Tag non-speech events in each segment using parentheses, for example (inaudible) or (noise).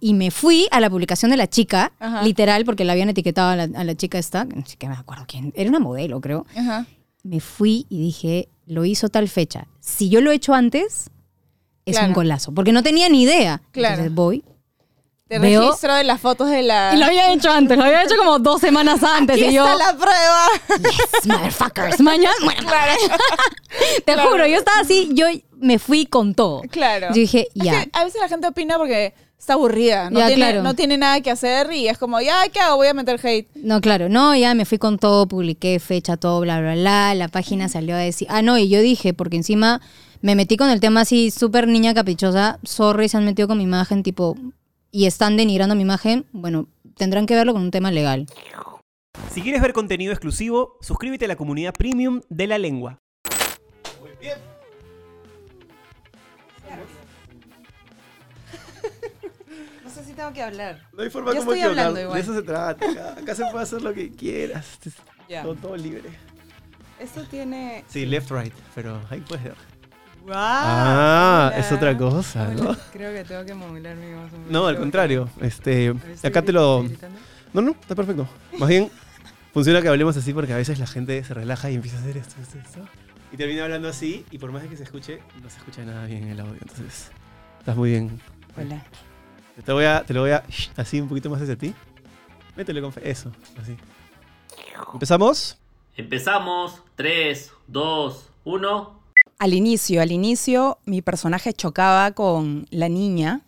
y me fui a la publicación de la chica, Ajá. literal, porque la habían etiquetado a la, a la chica esta, no sé qué me acuerdo quién, era una modelo, creo. Ajá. Me fui y dije, lo hizo tal fecha. Si yo lo he hecho antes, es Claro. un golazo, porque no tenía ni idea. Claro. Entonces voy. Te Veo- registro de las fotos de la. Y lo había hecho antes, lo había hecho como dos semanas antes. Aquí y yo, está la prueba. yes, motherfuckers, mañana. (laughs) Bueno, Claro. (laughs) te juro, yo estaba así, yo me fui con todo. Claro. Yo dije, Es ya. que a veces la gente opina porque está aburrida. No, Ya, tiene, claro. no tiene nada que hacer y es como, ya, ¿qué hago? Voy a meter hate. No, claro, no, ya me fui con todo, publiqué fecha, todo, bla, bla, bla. La página salió a decir. Ah, no, y yo dije, porque encima me metí con el tema así, súper niña caprichosa. Sorry, se han metido con mi imagen, tipo. Y están denigrando mi imagen. Bueno, tendrán que verlo con un tema legal. Si quieres ver contenido exclusivo, suscríbete a la comunidad premium de la lengua. Tengo que hablar. No hay forma Yo como estoy hablando igual. De eso se trata. Acá, acá se puede hacer lo que quieras. Todo, todo libre. Esto tiene. Sí, left, right. Pero ahí puedes ver. ¡Wow! Ah, es otra cosa, ¿no? Creo que tengo que modularme más o menos. No, al contrario. Este, acá te lo... No, no, está perfecto. Más bien, funciona que hablemos así porque a veces la gente se relaja y empieza a hacer esto, esto, esto. Y termina hablando así y por más de que se escuche, no se escucha nada bien en el audio. Entonces, estás muy bien. Hola. Te, voy a, te lo voy a... así un poquito más hacia ti. Métele con fe. Eso, así. ¿Empezamos? Empezamos. 3, 2, 1. Al inicio, al inicio, mi personaje chocaba con la niña.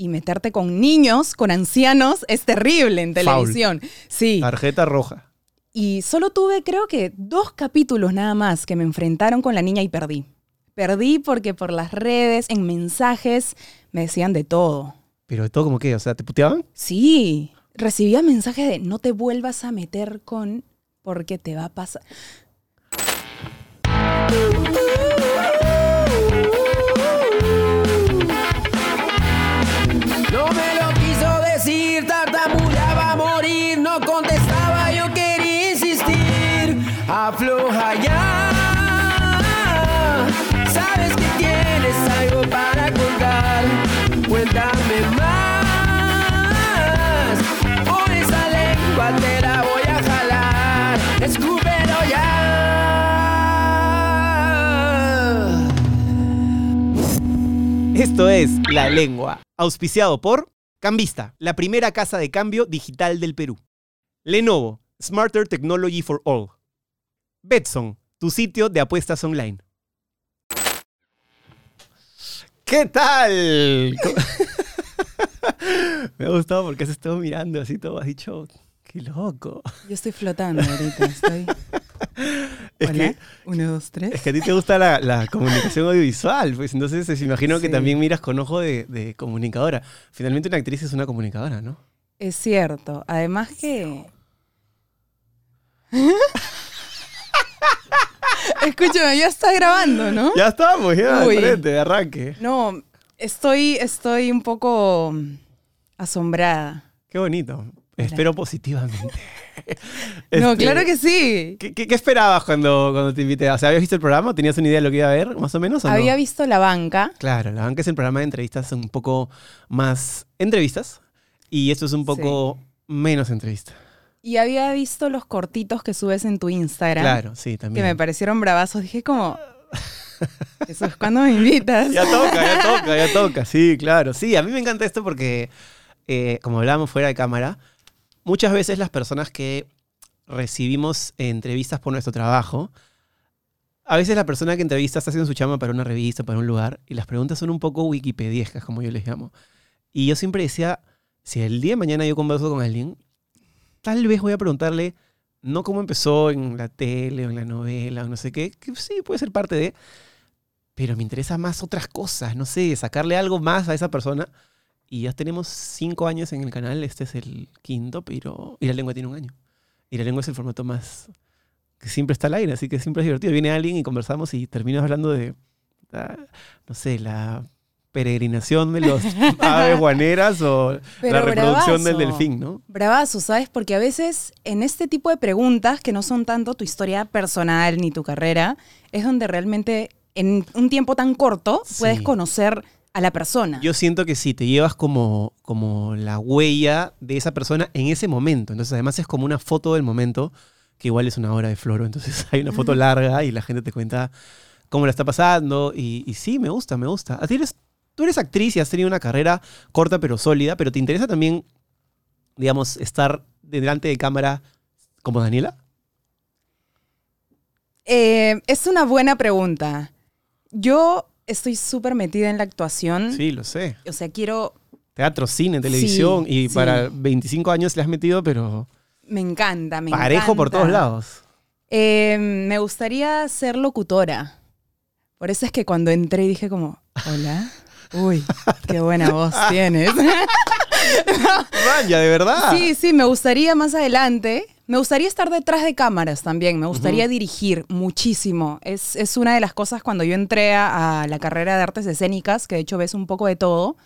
Y meterte con niños, con ancianos, es terrible en Foul. televisión. Sí. Tarjeta roja. Y solo tuve, creo que, dos capítulos nada más que me enfrentaron con la niña y perdí. Perdí porque por las redes, en mensajes, me decían de todo. Pero todo como que, o sea, ¿te puteaban? Sí, recibía mensajes de no te vuelvas a meter con porque te va a pasar. Esto es La Lengua, auspiciado por Cambista, la primera casa de cambio digital del Perú. Lenovo, Smarter Technology for All. Betson, tu sitio de apuestas online. ¿Qué tal? (laughs) Me ha gustado porque has estado mirando así todo, has dicho, qué loco. Yo estoy flotando ahorita, estoy. (laughs) Es Hola, que, uno, dos, tres. es que a ti te gusta la, la (laughs) comunicación audiovisual, pues entonces eh, imagino que también miras con ojo de, de comunicadora. Finalmente una actriz es una comunicadora, ¿no? Es cierto. Además que. (laughs) Escúchame, ya está grabando, ¿no? Ya estamos, ya, Uy. frente, de arranque. No, estoy, estoy un poco asombrada. Qué bonito. Espero positivamente. (laughs) No, Este, claro que sí. ¿Qué, qué- qué esperabas cuando, cuando te invité? O sea, ¿habías visto el programa? ¿Tenías una idea de lo que iba a ver, más o menos? o no? Había visto la banca. Claro, la banca es el programa de entrevistas un poco más entrevistas y esto es un poco menos entrevista. Y había visto los cortitos que subes en tu Instagram. Claro, sí, Que también. me parecieron bravazos. Dije como... Eso es cuando me invitas. Ya toca, ya (laughs) toca, ya toca. Sí, claro. Sí, a mí me encanta esto porque, eh, como hablábamos fuera de cámara, muchas veces las personas que recibimos entrevistas por nuestro trabajo, a veces la persona que entrevista está haciendo su chamba para una revista, para un lugar, y las preguntas son un poco wikipediescas, como yo les llamo. Y yo siempre decía, si el día de mañana yo converso con alguien, tal vez voy a preguntarle, no cómo empezó en la tele o en la novela o no sé qué, que sí, puede ser parte de, pero me interesa más otras cosas, no sé, sacarle algo más a esa persona. Y ya tenemos cinco años en el canal, este es el quinto, pero... Y la lengua tiene un año. Y la lengua es el formato más... que siempre está al aire, así que siempre es divertido. Viene alguien y conversamos y terminas hablando de, ah, no sé, la peregrinación de los (laughs) aves guaneras o Pero la reproducción del bravazo. delfín, ¿no? Bravazo, ¿sabes? Porque a veces en este tipo de preguntas, que no son tanto tu historia personal ni tu carrera, es donde realmente en un tiempo tan corto Sí. puedes conocer a la persona. Yo siento que sí, te llevas como, como la huella de esa persona en ese momento. Entonces, además es como una foto del momento, que igual es una hora de floro. Entonces, (laughs) hay una foto larga y la gente te cuenta cómo la está pasando. Y, y sí, me gusta, me gusta. Eres- tú eres actriz y has tenido una carrera corta pero sólida, pero ¿te interesa también, digamos, estar delante de cámara como Daniela? Eh, es una buena pregunta. Yo estoy súper metida en la actuación. Sí, lo sé. O sea, quiero. Teatro, cine, televisión. Sí, y sí. para 25 años le has metido, pero Me encanta, me parejo por todos lados. Eh, me gustaría ser locutora. Por eso es que cuando entré dije como, hola. Uy, qué buena voz (laughs) tienes. (laughs) Vaya, de verdad. Sí, sí, me gustaría más adelante. Me gustaría estar detrás de cámaras también. Me gustaría dirigir muchísimo. Es, es una de las cosas cuando yo entré a, a la carrera de artes escénicas, que de hecho ves un poco de todo.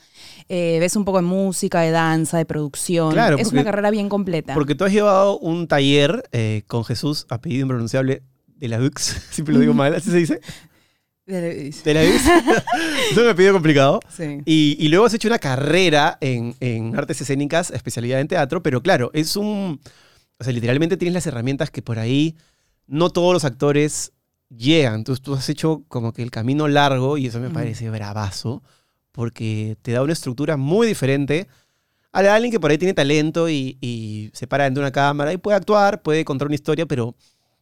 Eh, ves un poco de música, de danza, de producción. Claro, es porque- una carrera bien completa. Porque tú has llevado un taller eh, con Jesús, apellido impronunciable, de la UX. (laughs) Siempre lo digo mal, ¿así se dice? De la UX. (laughs) es un apellido complicado. Sí. Y, y luego has hecho una carrera en, en artes escénicas, especialidad en teatro, pero claro, es un... O sea, literalmente tienes las herramientas que por ahí no todos los actores llegan. Entonces tú has hecho como que el camino largo y eso me parece bravazo, porque te da una estructura muy diferente a la de alguien que por ahí tiene talento y, y se para ante una cámara y puede actuar, puede contar una historia, pero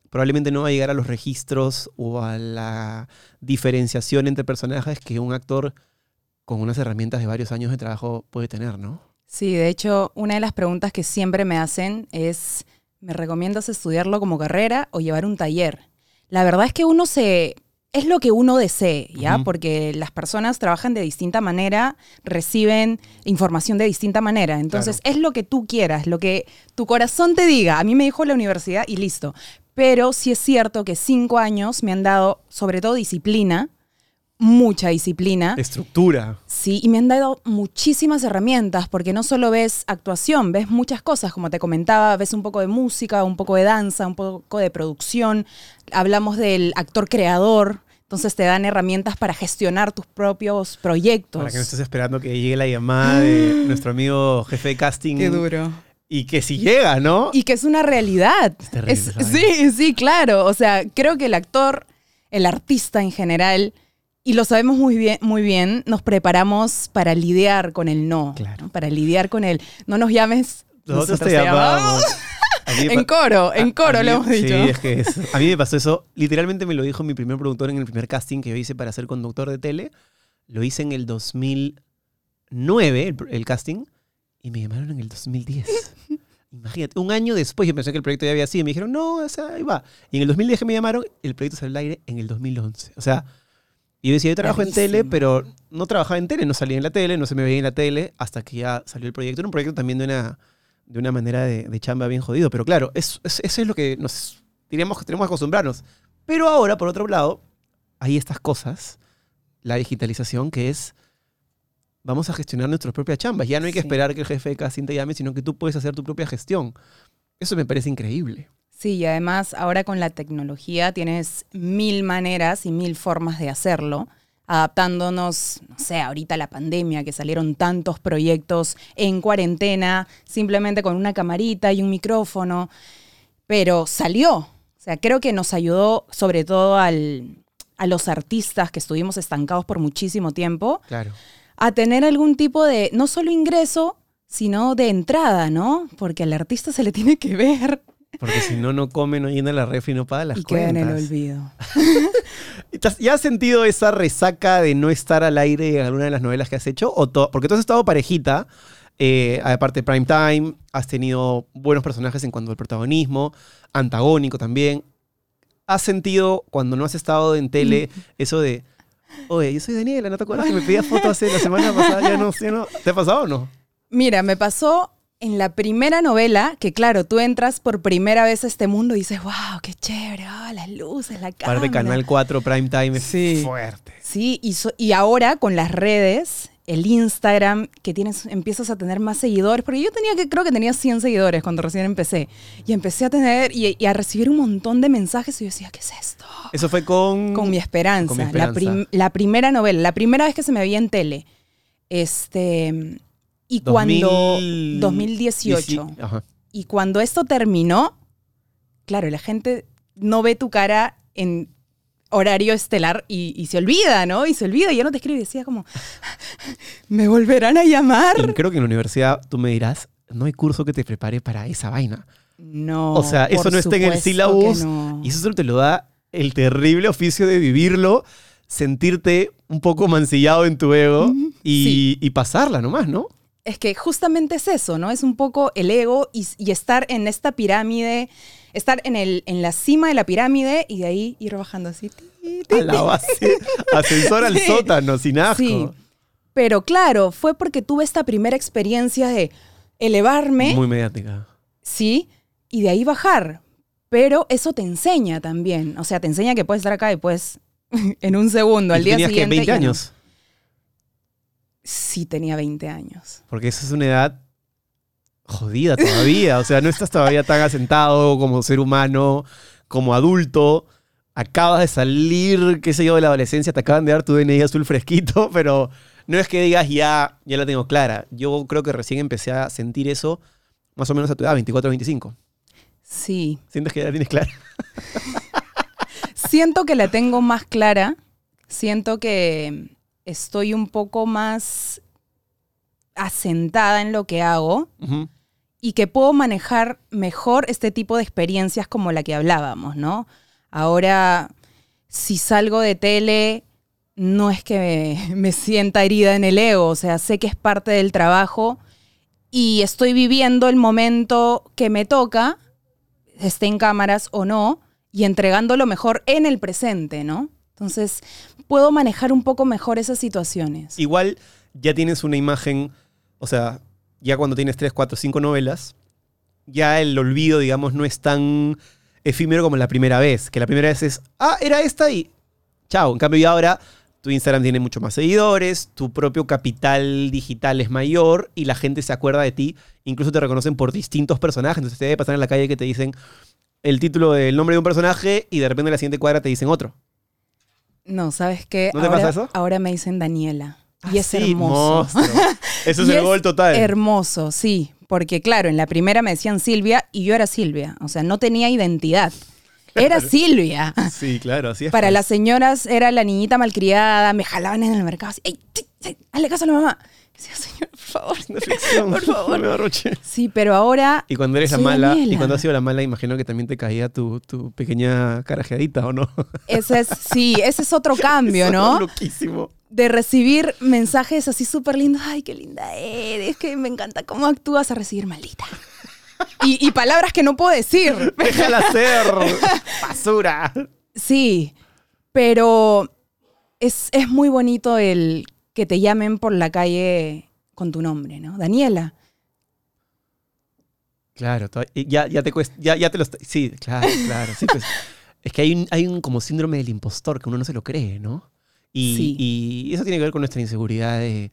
probablemente no va a llegar a los registros o a la diferenciación entre personajes que un actor con unas herramientas de varios años de trabajo puede tener, ¿no? Sí, de hecho, una de las preguntas que siempre me hacen es, ¿me recomiendas estudiarlo como carrera o llevar un taller? La verdad es que uno se... Es lo que uno desee, ¿ya? Porque las personas trabajan de distinta manera, reciben información de distinta manera. Entonces, es lo que tú quieras, lo que tu corazón te diga. A mí me dijo la universidad y listo. Pero sí es cierto que cinco años me han dado, sobre todo, disciplina, mucha disciplina. Estructura. Sí, y me han dado muchísimas herramientas, porque no solo ves actuación, ves muchas cosas, como te comentaba, ves un poco de música, un poco de danza, un poco de producción, hablamos del actor creador, entonces te dan herramientas para gestionar tus propios proyectos. Para que no estés esperando que llegue la llamada de nuestro amigo jefe de casting. Qué duro. Y que si llega, ¿no? Y que es una realidad. terrible Es- vaina. sí, sí, claro. O sea, creo que el actor, el artista en general, y lo sabemos muy bien, muy bien, nos preparamos para lidiar con el no. Claro. ¿no? Para lidiar con el no nos llames. Nosotros te llamamos. En coro, en coro a lo hemos dicho. Sí, es que es- a mí me pasó eso. Literalmente me lo dijo mi primer productor en el primer casting que yo hice para ser conductor de tele. Lo hice en el 2009, el, el casting, y me llamaron en el 2010. (laughs) Imagínate, un año después yo pensé que el proyecto ya había sido y me dijeron, no, o sea, ahí va. Y en el 2010 que me llamaron, el proyecto salió al aire en el 2011. O sea, y decía, yo trabajo en tele, pero no trabajaba en tele, no salía en la tele, no se me veía en la tele, hasta que ya salió el proyecto. Era un proyecto también de una, de una manera de, de chamba bien jodido, pero claro, es- es- eso es lo que nos diríamos que tenemos que acostumbrarnos. Pero ahora, por otro lado, hay estas cosas, la digitalización, que es, vamos a gestionar nuestras propias chambas. Ya no hay que Sí. esperar que el jefe de casting te llame, sino que tú puedes hacer tu propia gestión. Eso me parece increíble. Sí, y además ahora con la tecnología tienes mil maneras y mil formas de hacerlo, adaptándonos, no sé, ahorita a la pandemia, que salieron tantos proyectos en cuarentena, simplemente con una camarita y un micrófono, pero salió. O sea, creo que nos ayudó sobre todo al- a los artistas que estuvimos estancados por muchísimo tiempo Claro. a tener algún tipo de, no solo ingreso, sino de entrada, ¿no? Porque al artista se le tiene que ver Porque si no, no come, no llena la refri, no paga las y queda cuentas. en el olvido. (laughs) ¿Te has- ¿Ya has sentido esa resaca de no estar al aire en alguna de las novelas que has hecho? ¿O Porque tú has estado parejita, eh, aparte de Prime Time, has tenido buenos personajes en cuanto al protagonismo, antagónico también. ¿Has sentido cuando no has estado en tele eso de, oye, yo soy Daniela, ¿no te acuerdas que me pedías fotos hace la semana pasada? Ya no, ya no. ¿Te ha pasado o no? Mira, me pasó en la primera novela, que claro, tú entras por primera vez a este mundo y dices, wow, qué chévere, ah, las luces, la cámara. Aparte Canal 4 Prime Time Sí. fuerte. Sí, y, so- y ahora con las redes, el Instagram, que tienes, empiezas a tener más seguidores, porque yo tenía que, creo que tenía 100 seguidores cuando recién empecé, y empecé a tener y, y a recibir un montón de mensajes y yo decía, ¿qué es esto? Eso fue con... Con mi esperanza, Con Mi La, prim- la primera novela, la primera vez que se me veía en tele. Este, y cuando... 2000 2018. dieci- Ajá. Y cuando esto terminó, claro, la gente no ve tu cara en horario estelar y, y se olvida, ¿no? Y se olvida y ya no te escribe y decía como, (laughs) ¿me volverán a llamar? creo que en la universidad tú me dirás, no hay curso que te prepare para esa vaina. No. o sea, eso no está en el sílabus. no. Y eso solo te lo da el terrible oficio de vivirlo, sentirte un poco mancillado en tu ego Ujú, y, sí. y pasarla nomás, ¿no? Es que justamente es eso, ¿no? Es un poco el ego y, y estar en esta pirámide, estar en, el, en la cima de la pirámide y de ahí ir bajando así. ti, ti, A la base, ascensor al (laughs) Sí. sótano, sin asco. Sí. Pero claro, fue porque tuve esta primera experiencia de elevarme, Muy mediática. sí, y de ahí bajar. Pero eso te enseña también. O sea, te enseña que puedes estar acá y puedes (laughs) en un segundo, al día tenías siguiente. que 20 ya no. años. Sí, tenía 20 años. Porque esa es una edad jodida todavía. O sea, no estás todavía tan asentado como ser humano, como adulto. Acabas de salir, qué sé yo, de la adolescencia, te acaban de dar tu DNI azul fresquito, (laughs) pero no es que digas ya, ya la tengo clara. Yo creo que recién empecé a sentir eso más o menos a tu edad, 24 25. Sí. ¿Sientes que ya la tienes clara? (laughs) Siento que la tengo más clara. Siento que estoy un poco más asentada en lo que hago y que puedo manejar mejor este tipo de experiencias como la que hablábamos, ¿no? Ahora, si salgo de tele, no es que me, (laughs) me sienta herida en el ego, o sea, sé que es parte del trabajo y estoy viviendo el momento que me toca, esté en cámaras o no, y entregando lo mejor en el presente, ¿no? Entonces, puedo manejar un poco mejor esas situaciones. Igual ya tienes una imagen, o sea, ya cuando tienes 3, 4, 5 novelas, ya el olvido, digamos, no es tan efímero como la primera vez. Que la primera vez es, ah, era esta y chao. En cambio, ya ahora tu Instagram tiene mucho más seguidores, tu propio capital digital es mayor y la gente se acuerda de ti. Incluso te reconocen por distintos personajes. Entonces te debe pasar en la calle que te dicen el título del nombre de un personaje y de repente en la siguiente cuadra te dicen otro. No, ¿sabes qué? ¿No te ahora, pasa eso? Ahora me dicen Daniela. Y es Ah, Sí, hermoso. Eso (laughs) es Y el gol total. Hermoso, sí. Porque claro, en la primera me decían Silvia y yo era Silvia. O sea, no tenía identidad. Era Silvia. Sí, claro, así es. Para pues. las señoras era la niñita malcriada, me jalaban en el mercado así, ¡Ey, ch, hazle caso a la mamá! Decía, señor, por favor. Una ficción, Por favor. no me arroche. Sí, pero ahora Y cuando eres la mala, Daniela. y cuando has sido la mala, imagino que también te caía tu, tu pequeña carajeadita, ¿o no? ese es, sí, ese es otro (laughs) cambio, Eso ¿no? es Loquísimo. de recibir mensajes así súper lindos. Ay, qué linda eres, que me encanta cómo actúas a recibir maldita. (laughs) Y, y palabras que no puedo decir. (laughs) Déjala ser, basura. Sí, pero es, es muy bonito el que te llamen por la calle con tu nombre, ¿no? Daniela. Claro, ya, ya te cuesta, ya, ya te lo Sí, claro, claro. sí, pues. (laughs) es que hay un, hay un como síndrome del impostor que uno no se lo cree, ¿no? Y, Sí. y eso tiene que ver con nuestra inseguridad de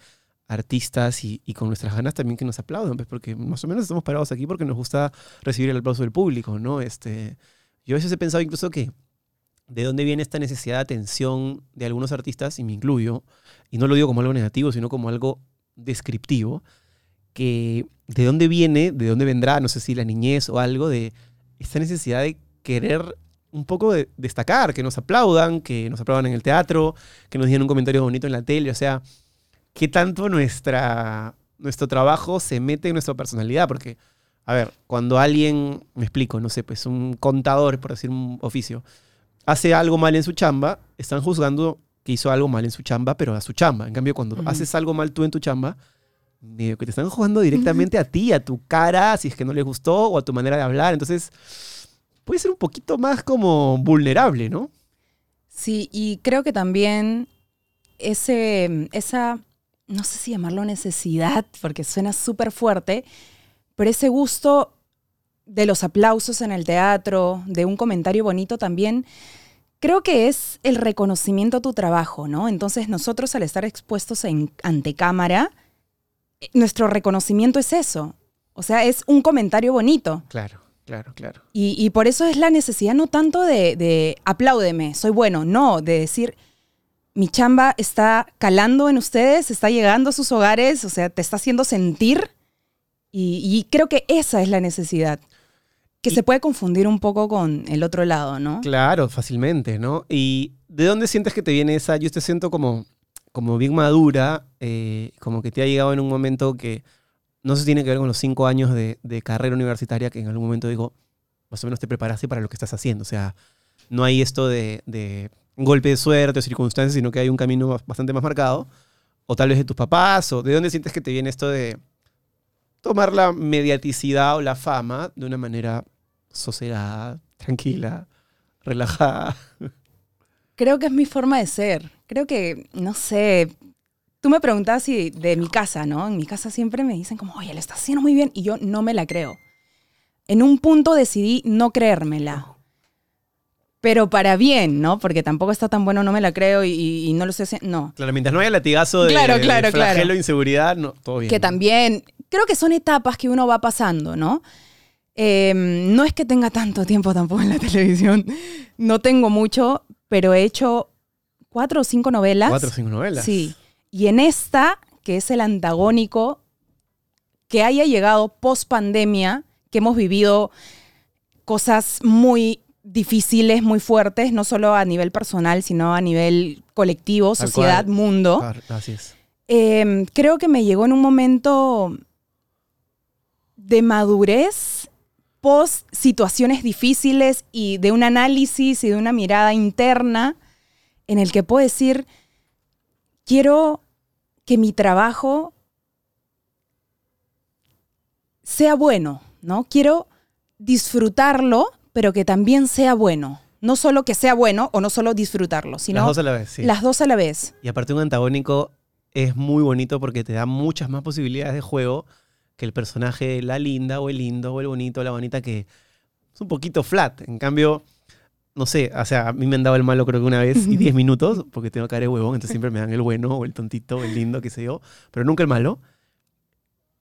artistas y, y con nuestras ganas también que nos aplaudan, pues, porque más o menos estamos parados aquí porque nos gusta recibir el aplauso del público, ¿no? Este, yo a veces he pensado incluso que de dónde viene esta necesidad de atención de algunos artistas, y me incluyo, y no lo digo como algo negativo, sino como algo descriptivo, que de dónde viene, de dónde vendrá, no sé si la niñez o algo, de esta necesidad de querer un poco de destacar, que nos aplaudan, que nos aplaudan en el teatro, que nos digan un comentario bonito en la tele, o sea, qué tanto nuestra, nuestro trabajo se mete en nuestra personalidad, porque, a ver, cuando alguien, me explico, no sé, pues un contador, por decir un oficio, hace algo mal en su chamba, están juzgando que hizo algo mal en su chamba, pero a su chamba. En cambio, cuando haces algo mal tú en tu chamba, medio que te están jugando (laughs) directamente a ti, a tu cara, si es que no les gustó, o a tu manera de hablar. Entonces, puede ser un poquito más como vulnerable, ¿no? Sí, y creo que también ese, esa, no sé si llamarlo necesidad, porque suena súper fuerte, pero ese gusto de los aplausos en el teatro, de un comentario bonito también, creo que es el reconocimiento a tu trabajo, ¿no? Entonces nosotros al estar expuestos en, ante cámara, eh, nuestro reconocimiento es eso. O sea, es un comentario bonito. Claro, claro, claro. Y, y por eso es la necesidad no tanto de, de apláudeme, soy bueno, no, de decir, mi chamba está calando en ustedes, está llegando a sus hogares, o sea, te está haciendo sentir. Y, y creo que esa es la necesidad. Que Y- se puede confundir un poco con el otro lado, ¿no? Claro, fácilmente, ¿no? ¿Y de dónde sientes que te viene esa? Yo te siento como, como bien madura, eh, como que te ha llegado en un momento que no se tiene que ver con los cinco años de, de carrera universitaria, que en algún momento digo, más o menos te preparaste para lo que estás haciendo. O sea, no hay esto de, de golpe de suerte o circunstancias, sino que hay un camino bas- bastante más marcado. O tal vez de tus papás, o de dónde sientes que te viene esto de tomar la mediaticidad o la fama de una manera sosegada, tranquila, relajada. Creo que es mi forma de ser. Creo que, no sé, tú me preguntabas si de mi casa, ¿no? En mi casa siempre me dicen como, oye, le estás haciendo muy bien y yo no me la creo. En un punto decidí no creérmela. Pero para bien, ¿no? Porque tampoco está tan bueno, no me la creo y, no lo haciendo. No. Claro, mientras no haya latigazo de, Claro, de claro, flagelo, claro. inseguridad, no, todo bien. Que también, creo que son etapas que uno va pasando, ¿no? Eh, no es que tenga tanto tiempo tampoco en la (laughs) televisión. No tengo mucho, pero he hecho cuatro o cinco novelas. Cuatro o cinco novelas. Sí. Y en esta, que es el antagónico, que haya llegado post pandemia, que hemos vivido cosas muy difíciles, muy fuertes, no solo a nivel personal, sino a nivel colectivo, sociedad, cual. mundo. Claro, Así es. Eh, creo que me llegó en un momento de madurez post situaciones difíciles y de un análisis y de una mirada interna en el que puedo decir, quiero que mi trabajo sea bueno, ¿no? Quiero disfrutarlo, pero que también sea bueno. No solo que sea bueno o no solo disfrutarlo, sino Las dos a la vez, sí. las dos a la vez. Y aparte un antagónico es muy bonito porque te da muchas más posibilidades de juego que el personaje la linda o el lindo o el bonito o la bonita que es un poquito flat. En cambio, no sé, o sea, a mí me han dado el malo creo que una vez y (laughs) 10 minutos porque tengo cara de huevón, entonces siempre me dan el bueno o el tontito o el lindo, qué sé yo, pero nunca el malo.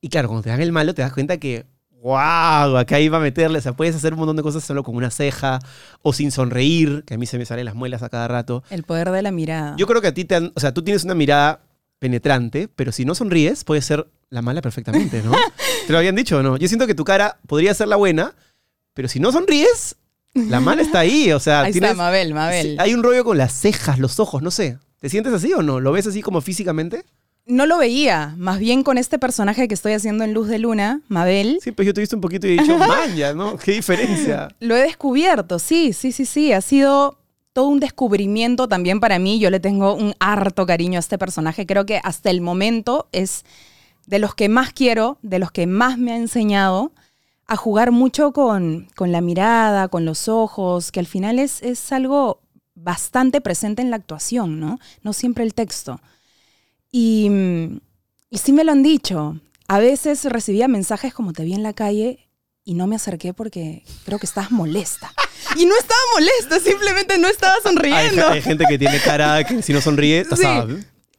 Y claro, cuando te dan el malo te das cuenta que, wow, acá iba a meterle, o sea, puedes hacer un montón de cosas solo con una ceja o sin sonreír, que a mí se me salen las muelas a cada rato. El poder de la mirada. Yo creo que a ti te han, o sea, tú tienes una mirada penetrante, pero si no sonríes, puede ser la mala perfectamente, ¿no? (laughs) ¿Te lo habían dicho o no? Yo siento que tu cara podría ser la buena, pero si no sonríes, la mala está ahí, o sea, (laughs) Ahí tienes, está, Mabel, Mabel. hay un rollo con las cejas, los ojos, no sé. ¿Te sientes así o no? ¿Lo ves así como físicamente? No lo veía, más bien con este personaje que estoy haciendo en Luz de Luna, Mabel, Sí, pues yo te he visto un poquito y he dicho, manja, ¿no? ¿Qué diferencia? (laughs) lo he descubierto, sí, sí, sí, sí, ha sido todo un descubrimiento también para mí, yo le tengo un harto cariño a este personaje, creo que hasta el momento es de los que más quiero, de los que más me ha enseñado a jugar mucho con, con la mirada, con los ojos, que al final es, es algo bastante presente en la actuación, ¿no? No siempre el texto. Y, mm, y sí me lo han dicho. A veces recibía mensajes como te vi en la calle y no me acerqué porque creo que estabas molesta. Y no estaba molesta, simplemente no estaba sonriendo. hay gente que tiene cara que si no sonríe, (laughs) Sí.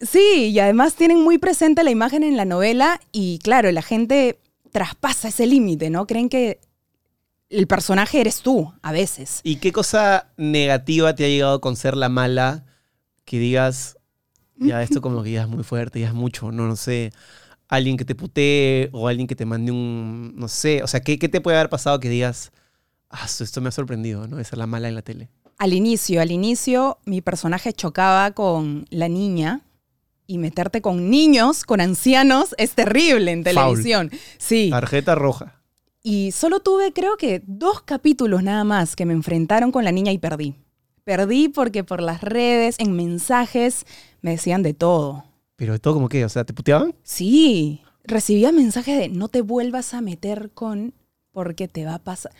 Sí, y además tienen muy presente la imagen en la novela y claro, la gente traspasa ese límite, ¿no? Creen que el personaje eres tú, a veces. ¿Y qué cosa negativa te ha llegado con ser la mala que digas, ya esto como que ya es muy fuerte, ya es mucho, no, no sé, alguien que te putee o alguien que te mande un, no sé, o sea, ¿qué, qué te puede haber pasado que digas, ah, esto me ha sorprendido, ¿no? De ser la mala en la tele. Al inicio, al inicio, mi personaje chocaba con la niña y meterte con niños, con ancianos, es terrible en Foul. televisión. Sí. Tarjeta roja. Y solo tuve, creo que, dos capítulos nada más que me enfrentaron con la niña y perdí. Perdí porque por las redes, en mensajes, me decían de todo. Pero de todo como que, o sea, ¿te puteaban? Sí, recibía mensajes de no te vuelvas a meter con porque te va a pasar.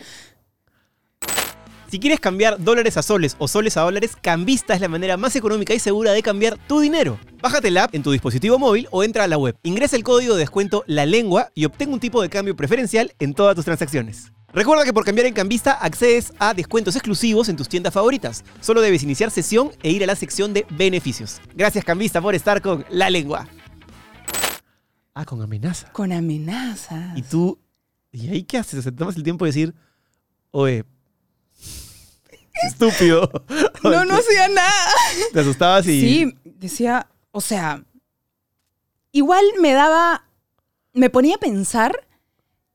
Si quieres cambiar dólares a soles o soles a dólares, Cambista es la manera más económica y segura de cambiar tu dinero. Bájate la app en tu dispositivo móvil o entra a la web. Ingresa el código de descuento La Lengua y obtén un tipo de cambio preferencial en todas tus transacciones. Recuerda que por cambiar en Cambista accedes a descuentos exclusivos en tus tiendas favoritas. Solo debes iniciar sesión e ir a la sección de beneficios. Gracias Cambista por estar con La Lengua. Ah, con amenaza. Con amenazas. Y tú, ¿y ahí qué haces? O sea, te tomas el tiempo de decir, oye, estúpido. (laughs) No, no hacía nada. (laughs) Te asustabas y... Sí, decía, o sea, igual me daba, me ponía a pensar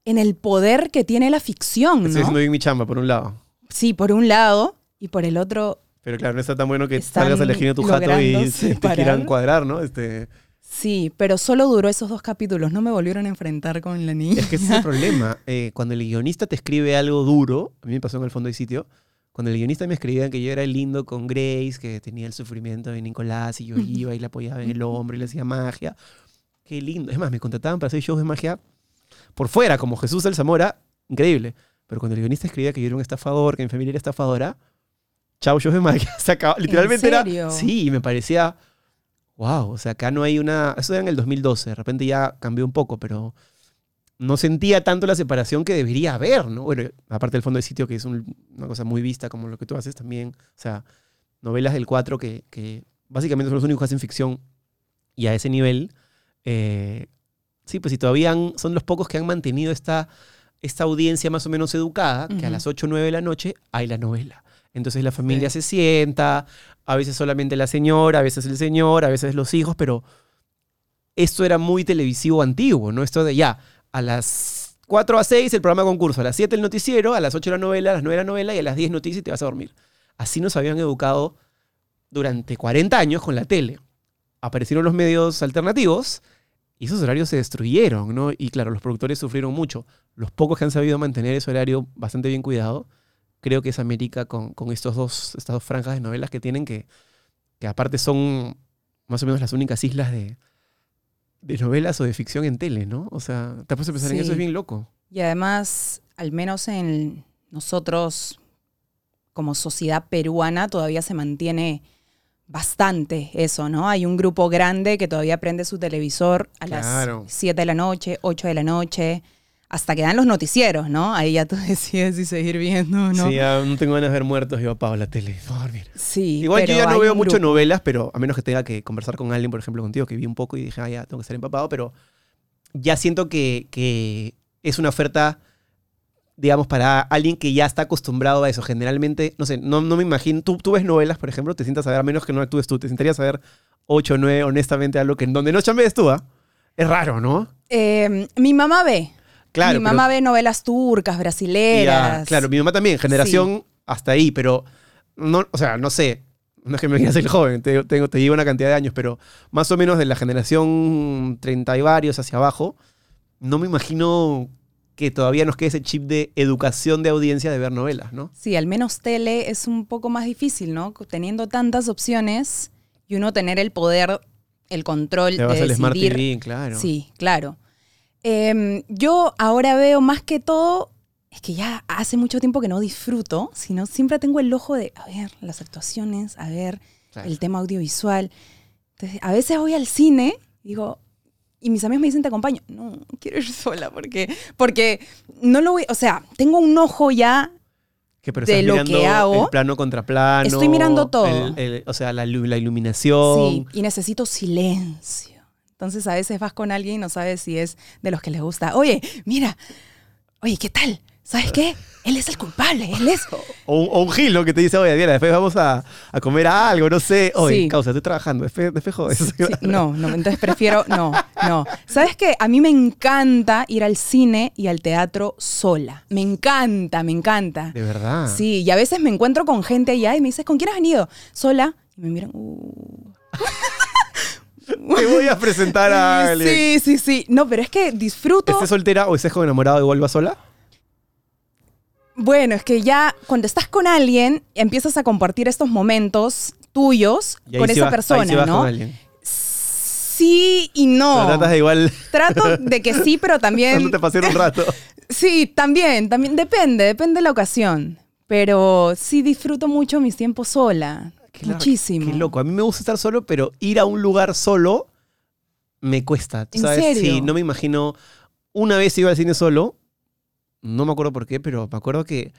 en el poder que tiene la ficción, Estoy ¿no? haciendo bien mi chamba, por un lado. Sí, por un lado, y por el otro, Pero claro, no está tan bueno que salgas de tu jato y logrando (laughs) te, quieran cuadrar, ¿no? Este, sí, pero solo duró esos dos capítulos, no me volvieron a enfrentar con la niña. es que ese es el (laughs) problema. Eh, cuando el guionista te escribe algo duro, a mí me pasó en el fondo del sitio, cuando el guionista me escribía que yo era el lindo con Grace, que tenía el sufrimiento de Nicolás, y yo iba y le apoyaba en el hombro y le hacía magia. Qué lindo. Es más, me contrataban para hacer shows de magia por fuera, como Jesús del Zamora, increíble. Pero cuando el guionista escribía que yo era un estafador, que mi familia era estafadora, shows de magia. Se acabó. Literalmente serio? era. Sí, me parecía. Wow, o sea, acá no hay una. Eso era en el 2012, de repente ya cambió un poco, pero no sentía tanto la separación que debería haber, ¿no? Bueno, aparte del fondo del sitio, que es un- una cosa muy vista, como lo que tú haces también. O sea, novelas del 4 que, que básicamente son los únicos que hacen ficción y a ese nivel. eh, sí, pues si todavía han- son los pocos que han mantenido esta, esta audiencia más o menos educada, que a las 8 o 9 de la noche hay la novela. Entonces la familia Sí. se sienta, a veces solamente la señora, a veces el señor, a veces los hijos, pero esto era muy televisivo antiguo, ¿no? Esto de ya, a las 4 a 6 el programa concurso, a las 7 el noticiero, a las 8 la novela, a las 9 la novela y a las 10 noticias y te vas a dormir. Así nos habían educado durante 40 años con la tele. Aparecieron los medios alternativos y esos horarios se destruyeron, ¿no? Y claro, los productores sufrieron mucho. Los pocos que han sabido mantener ese horario bastante bien cuidado, creo que es América con, con estos dos, estas dos franjas de novelas que tienen que, que aparte son más o menos las únicas islas de, de novelas o de ficción en tele, ¿no? O sea, te puedes pensar en eso, es bien loco. Y además, al menos en nosotros como sociedad peruana todavía se mantiene bastante eso, ¿no? Hay un grupo grande que todavía prende su televisor a Claro. las 7 de la noche, 8 de la noche, hasta que dan los noticieros, ¿no? Ahí ya tú (laughs) decides si seguir viendo o no. Sí, ya no tengo ganas de ver muertos, yo apago la tele, a dormir. Sí, Igual yo ya no veo mucho novelas, pero a menos que tenga que conversar con alguien, por ejemplo, contigo, que vi un poco y dije, ah, ya, tengo que estar empapado, pero ya siento que, que es una oferta, digamos, para alguien que ya está acostumbrado a eso. Generalmente, no sé, no, no me imagino, tú, tú ves novelas, por ejemplo, te sientas a ver, a menos que no actúes tú, te sentarías a ver 8 o 9, honestamente, algo que en donde no chambees tú, ¿ah? Es raro, ¿no? Eh, mi mamá ve. Claro, mi pero- mamá ve novelas turcas, Ya, brasileras. claro, mi mamá también, generación hasta ahí, pero no, o sea, no sé, no es que me quieras ser joven, te, tengo, te llevo una cantidad de años, pero más o menos de la generación 30 y varios hacia abajo, no me imagino que todavía nos quede ese chip de educación de audiencia de ver novelas, ¿no? Sí, al menos tele es un poco más difícil, ¿no? Teniendo tantas opciones y uno tener el poder, el control Te vas de al Smart decidir. TV, claro. Sí, claro. Em, yo ahora veo más que todo, es que ya hace mucho tiempo que no disfruto, sino siempre tengo el ojo de, a ver, las actuaciones, a ver, Claro. el tema audiovisual. Entonces, a veces voy al cine, digo, y mis amigos me dicen, te acompaño. No, quiero ir sola, porque, porque no lo voy, o sea, tengo un ojo ya Que, pero de lo que hago, el plano contra plano. estoy mirando todo. el- el- o sea, la, la iluminación. Sí, y necesito silencio. Entonces a veces vas con alguien y no sabes si es de los que les gusta. Oye, mira, oye, ¿qué tal? ¿Sabes qué? Él es el culpable, él es... O un, o un gil, ¿no? Que te dice, oye, Diana, después vamos a, a comer algo, no sé. Oye, Sí. causa, estoy trabajando, después, después jodes. (laughs) Sí, no, no, entonces prefiero, no, no. ¿Sabes qué? A mí me encanta ir al cine y al teatro sola. Me encanta, me encanta. De verdad. Sí, y a veces me encuentro con gente allá y me dices, ¿con quién has venido? Sola. Y me miran, uh. (laughs) Te voy a presentar a alguien. Sí, sí, sí. No, pero es que disfruto. ¿Estés soltera o estés con enamorado y vuelvas sola? Bueno, es que ya cuando estás con alguien, empiezas a compartir estos momentos tuyos con esa persona, ¿no? con alguien. Sí y no. Pero tratas de igual Trato de que sí, pero también. dándote pasear un rato. (laughs) Sí, también, también depende, depende de la ocasión. Pero sí disfruto mucho mis tiempos sola. Qué Muchísimo. Qué loco. A mí me gusta estar solo, pero ir a un lugar solo me cuesta. ¿tú ¿En ¿Sabes? serio? Sí, no me imagino. Una vez iba al cine solo, no me acuerdo por qué, pero me acuerdo que,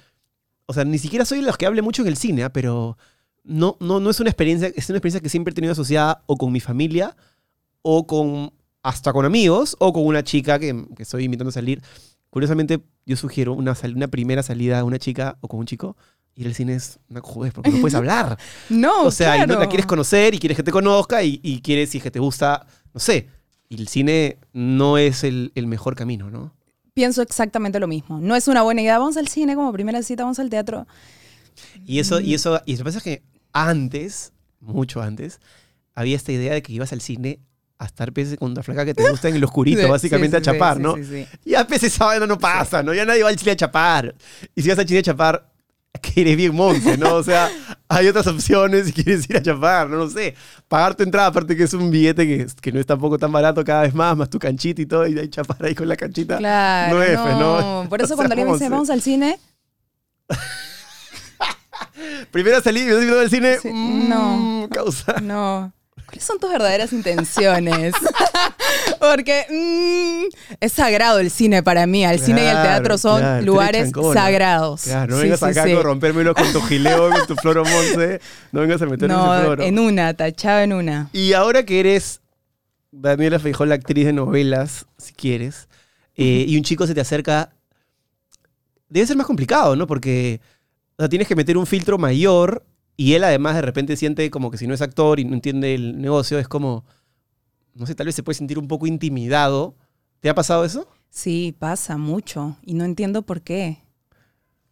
o sea, ni siquiera soy de los que hable mucho en el cine, ¿ah? pero no, no, no es una experiencia, es una experiencia que siempre he tenido asociada o con mi familia o con, hasta con amigos o con una chica que, que estoy invitando a salir. Curiosamente, yo sugiero una, sal- una primera salida a una chica o con un chico. Ir al cine es una cojudez porque no puedes (laughs) hablar. No, o sea, y no la quieres conocer y quieres que te conozca y, y quieres y que te gusta, no sé. Y el cine no es el, el mejor camino, ¿no? Pienso exactamente lo mismo. No es una buena idea. Vamos al cine como primera cita, vamos al teatro. Y eso, Mm. y eso, y lo que pasa es que antes, mucho antes, había esta idea de que ibas al cine a estar pese con una flaca que te gusta en el oscurito, (laughs) Sí, básicamente sí, sí, a chapar, ¿no? sí, sí. Ya pese esa vaina no pasa, ¿no? Ya nadie va al cine a chapar. Y si vas al cine a chapar, (laughs) que eres bien monce, ¿no? O sea, hay otras opciones si quieres ir a chapar, no lo sé. Pagar tu entrada, aparte que es un billete que, que no es tampoco tan barato cada vez más, más tu canchita y todo, y ahí chapar ahí con la canchita. Claro, No es, no. pues, ¿no? Por eso (laughs) O cuando alguien me dice, monse. vamos al cine, (laughs) Primera salida, yo viendo del cine. Sí, mm, no. Causa. no. ¿Cuáles son tus verdaderas intenciones? (laughs) Porque mm, es sagrado el cine para mí. El cine y el teatro son claro, lugares sagrados. Claro, no Sí, vengas sí, acá sí. a corrompérmelo con tu gileo, con tu floro monce. No vengas a meter en ese floro. en una, tachado en una. Y ahora que eres Daniela Feijó, la actriz de novelas, si quieres, eh, y un chico se te acerca, debe ser más complicado, ¿no? Porque o sea, tienes que meter un filtro mayor y él además de repente siente como que si no es actor y no entiende el negocio, es como, no sé, tal vez se puede sentir un poco intimidado. ¿Te ha pasado eso? Sí, pasa mucho y no entiendo por qué.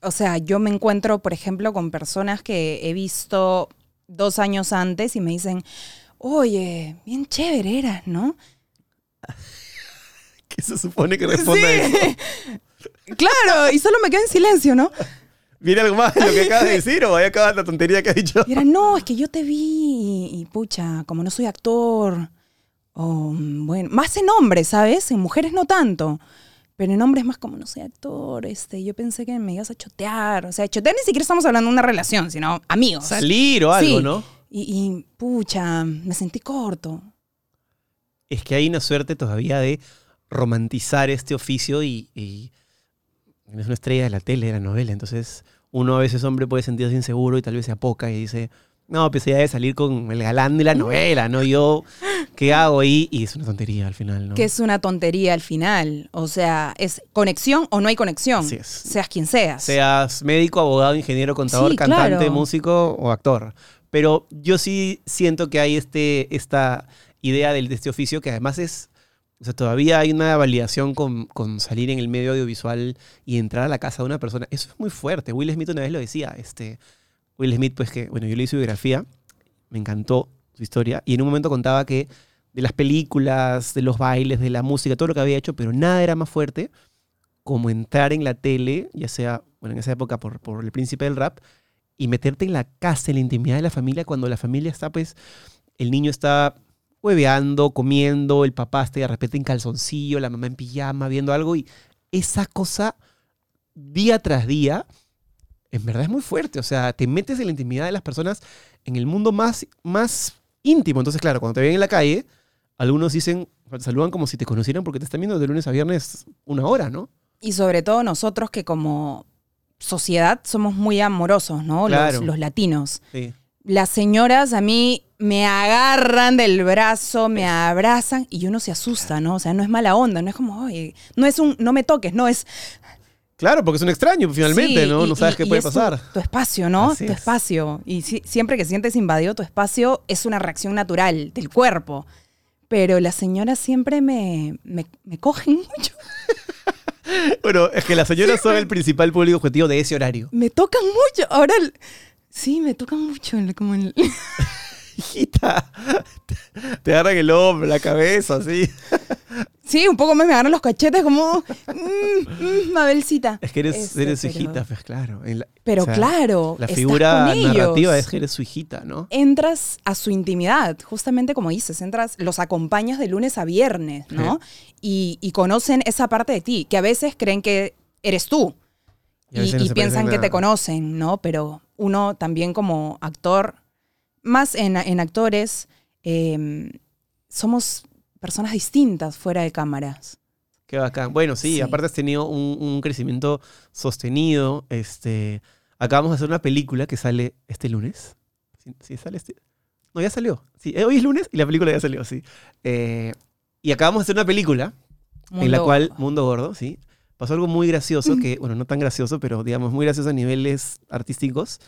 O sea, yo me encuentro, por ejemplo, con personas que he visto dos años antes y me dicen, oye, bien chévere eras, ¿no? (laughs) ¿Qué se supone que responda a eso? (laughs) Claro, y solo me quedo en silencio, ¿no? ¿Viene algo más de lo que (laughs) acabas de decir o vaya a acabar la tontería que ha dicho? Y era, no, es que yo te vi y, y, pucha, como no soy actor, o mm, bueno, más en hombres, ¿sabes? En mujeres no tanto. Pero en hombres más como no soy actor, este, yo pensé que me ibas a chotear. O sea, chotear ni siquiera estamos hablando de una relación, sino amigos. Salir o algo, Sí. ¿no? Y, y, pucha, me sentí corto. es que hay una suerte todavía de romantizar este oficio y, y es una estrella de la tele, de la novela. Entonces, uno a veces hombre puede sentirse inseguro y tal vez se apoca y dice, no, pues ya de salir con el galán de la novela, ¿no? Yo, ¿qué hago ahí? Y es una tontería al final, ¿no? Que es una tontería al final. O sea, es conexión o no hay conexión. Así es. Seas quien seas. Seas médico, abogado, ingeniero, contador, Sí, cantante, claro. músico o actor. Pero yo sí siento que hay este, esta idea del, de este oficio que además es, o sea, todavía hay una validación con, con salir en el medio audiovisual y entrar a la casa de una persona. Eso es muy fuerte. Will Smith una vez lo decía. Este, Will Smith, pues que, bueno, yo leí su biografía, me encantó su historia, y en un momento contaba que de las películas, de los bailes, de la música, todo lo que había hecho, pero nada era más fuerte como entrar en la tele, ya sea, bueno, en esa época por, por el príncipe del rap, y meterte en la casa, en la intimidad de la familia, cuando la familia está, pues, el niño está hueveando, comiendo, el papá está de repente en calzoncillo, la mamá en pijama, viendo algo, y esa cosa, día tras día, en verdad es muy fuerte. O sea, te metes en la intimidad de las personas en el mundo más, más íntimo. Entonces, claro, cuando te ven en la calle, algunos dicen, te saludan como si te conocieran porque te están viendo de lunes a viernes una hora, ¿no? Y sobre todo nosotros que como sociedad somos muy amorosos, ¿no? Los- los latinos. Sí. Las señoras a mí me agarran del brazo, me abrazan y uno se asusta, ¿no? O sea, no es mala onda, no es como, oye, no es un, no me toques, no es... Claro, porque es un extraño, finalmente, Sí, ¿no? y- no sabes y- qué y puede tu- pasar. Tu, espacio, ¿no? Así tu es. espacio. Y si- siempre que sientes invadido tu espacio es una reacción natural del cuerpo. Pero las señoras siempre me, me, me cogen (laughs) mucho, Bueno, es que las señoras son el principal público objetivo de ese horario. me tocan mucho. Ahora, el- sí, me tocan mucho. en Como en- (laughs) Hijita, te agarran el hombro, la cabeza, así. Sí, un poco más me agarran los cachetes como, mm, mm, Mabelcita. Es que eres, eres su pero- hijita, pues claro. En la- Pero o sea, claro, La estás figura ellos. narrativa es que eres su hijita, ¿no? Entras a su intimidad, justamente como dices, entras, los acompañas de lunes a viernes, ¿no? Y, y conocen esa parte de ti, que a veces creen que eres tú. Y no piensan que te conocen, ¿no? Pero uno también como actor, más en, en actores, eh, somos personas distintas fuera de cámaras. Qué bacán. Bueno, sí, Sí. aparte has tenido un, un crecimiento sostenido. Este, acabamos de hacer una película que sale este lunes. ¿Sí, sí sale este? No, ya salió. Sí, eh, hoy es lunes y la película ya salió, sí. Eh, y acabamos de hacer una película en la cual. Mundo Gordo, sí. Pasó algo muy gracioso, que, bueno, no tan gracioso, pero digamos muy gracioso a niveles artísticos,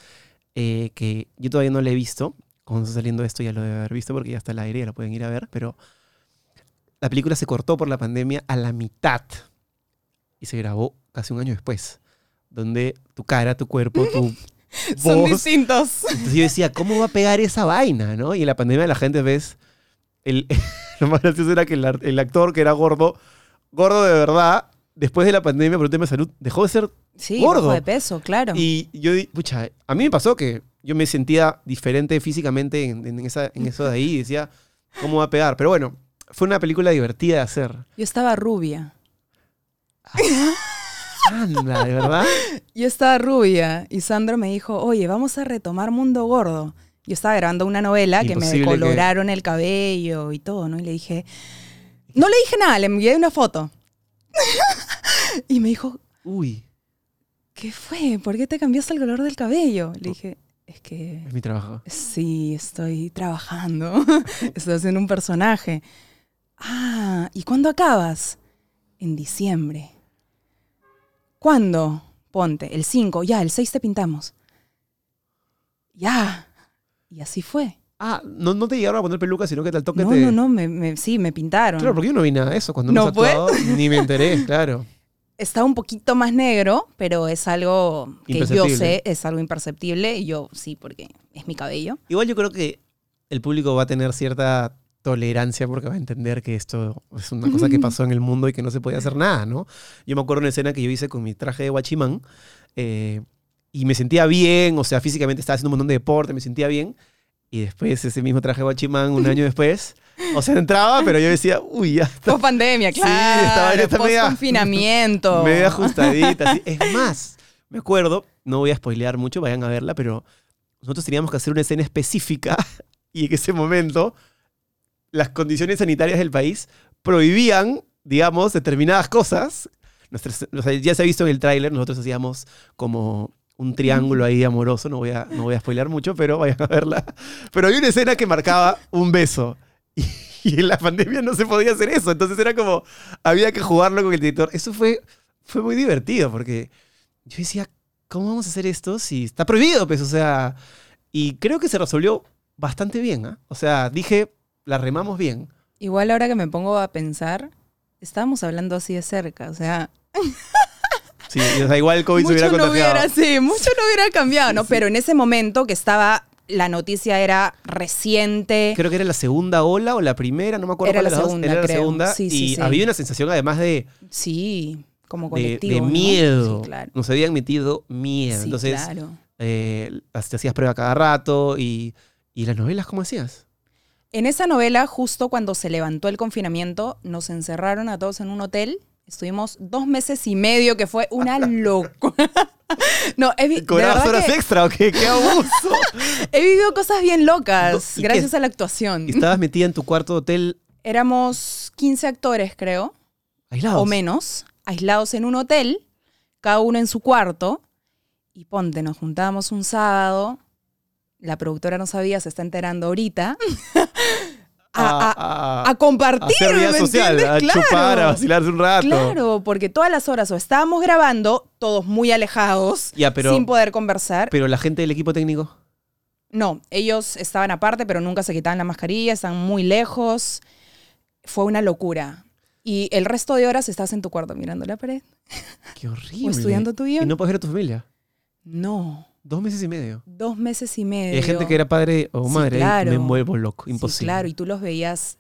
eh, que yo todavía no lo he visto. Cuando está saliendo esto ya lo debe haber visto porque ya está al aire, ya lo pueden ir a ver, pero la película se cortó por la pandemia a la mitad y se grabó casi un año después, donde tu cara, tu cuerpo, tu (laughs) Son voz... distintos. Entonces yo decía, ¿cómo va a pegar esa vaina? ¿no? Y en la pandemia la gente ves. El, (laughs) lo más gracioso era que el, el actor que era gordo, gordo de verdad, después de la pandemia por un tema de salud, dejó de ser. Sí, Gordo. de peso, claro. Y yo, pucha, a mí me pasó que yo me sentía diferente físicamente en, en esa, en eso de ahí y decía, ¿cómo va a pegar? Pero bueno, fue una película divertida de hacer. Yo estaba rubia. Anda, ¿de verdad? (laughs) Yo estaba rubia y Sandro me dijo, oye, vamos a retomar Mundo Gordo. Yo estaba grabando una novela que me Imposible que- coloraron el cabello y todo, ¿no? Y le dije, no le dije nada, le envié una foto. (laughs) y me dijo, Uy, ¿qué fue? ¿Por qué te cambiaste el color del cabello? Le dije, es que es mi trabajo. sí, estoy trabajando, (laughs) estoy haciendo un personaje. Ah, ¿y cuándo acabas? En diciembre. ¿Cuándo? Ponte, el 5, ya, el 6 te pintamos. Ya. Y así fue. Ah, no, no te llegaron a poner peluca, sino que al toque No, te... no, no, me, me- sí, me pintaron. Claro, porque yo no vi nada de eso cuando ¿No fue? actuado, ni me enteré, (laughs) claro. Está un poquito más negro, pero es algo que yo sé, es algo imperceptible. Y yo sí, porque es mi cabello. Igual yo creo que el público va a tener cierta tolerancia porque va a entender que esto es una cosa que pasó en el mundo y que no se podía hacer nada, ¿no? Yo me acuerdo una escena que yo hice con mi traje de guachimán eh, y me sentía bien, o sea, físicamente estaba haciendo un montón de deporte, me sentía bien. Y después ese mismo traje de guachimán, un año después, o sea, entraba, pero yo decía, uy, ya está Post pandemia, Sí, claro. estaba- ya está post media- confinamiento. (laughs) medio (laughs) ajustadita. así. Es más, me acuerdo, no voy a spoilear mucho, vayan a verla, pero nosotros teníamos que hacer una escena específica (laughs) y en ese momento las condiciones sanitarias del país prohibían, digamos, determinadas cosas. Nuestras- o sea, ya se ha visto en el tráiler, nosotros hacíamos como un triángulo ahí amoroso, no voy, a, no voy a spoilear mucho, pero vayan a verla. Pero había una escena que marcaba un beso. (laughs) Y, en la pandemia no se podía hacer eso, entonces era como, había que jugarlo con el director. Eso fue, fue muy divertido, porque yo decía, ¿cómo vamos a hacer esto si está prohibido? Pues, o sea, y creo que se resolvió bastante bien, ¿ah? O sea, dije, la remamos bien. Igual ahora que me pongo a pensar, estábamos hablando así de cerca. O sea, (laughs) Sí, y, o sea, igual el COVID se hubiera no contagiado. hubiera, sí, mucho no hubiera cambiado, ¿no? Pero en ese momento que estaba, la noticia era reciente. Creo que era la segunda ola o la primera, no me acuerdo Era cuál la de dos. segunda, Era la segunda. Sí, y sí, sí. había una sensación además de, Sí, como de, colectivo. de ¿no? miedo. Sí, claro. Nos habían metido miedo. Sí, Entonces, claro. eh, te hacías prueba cada rato y, y las novelas, ¿cómo hacías? En esa novela, justo cuando se levantó el confinamiento, nos encerraron a todos en un hotel. Estuvimos dos meses y medio, que fue una (laughs) locura. (laughs) no, he, ¿Cobrabas horas que extra o qué? ¡Qué abuso! (laughs) he vivido cosas bien locas gracias a la actuación. y estabas metida en tu cuarto de hotel Éramos 15 actores, creo, aislados. o menos, aislados en un hotel, cada uno en su cuarto. Y ponte, nos juntábamos un sábado. La productora no sabía, se está enterando ahorita. A, a- a, a compartir, hacer vida ¿me social, entiendes? a Claro. chupar, a vacilarse un rato. Claro, porque todas las horas o estábamos grabando, todos muy alejados, Ya, pero- sin poder conversar. Pero la gente del equipo técnico. no, ellos estaban aparte, pero nunca se quitaban la mascarilla, estaban muy lejos. Fue una locura. Y el resto de horas estás en tu cuarto mirando la pared. Qué horrible. (laughs) O estudiando tu guion. Y no puedes ver a tu familia. No, Dos meses y medio. dos meses y Y medio. hay gente que era padre o Sí, madre. claro. Me vuelvo loco. Sí, Imposible. claro, y tú los veías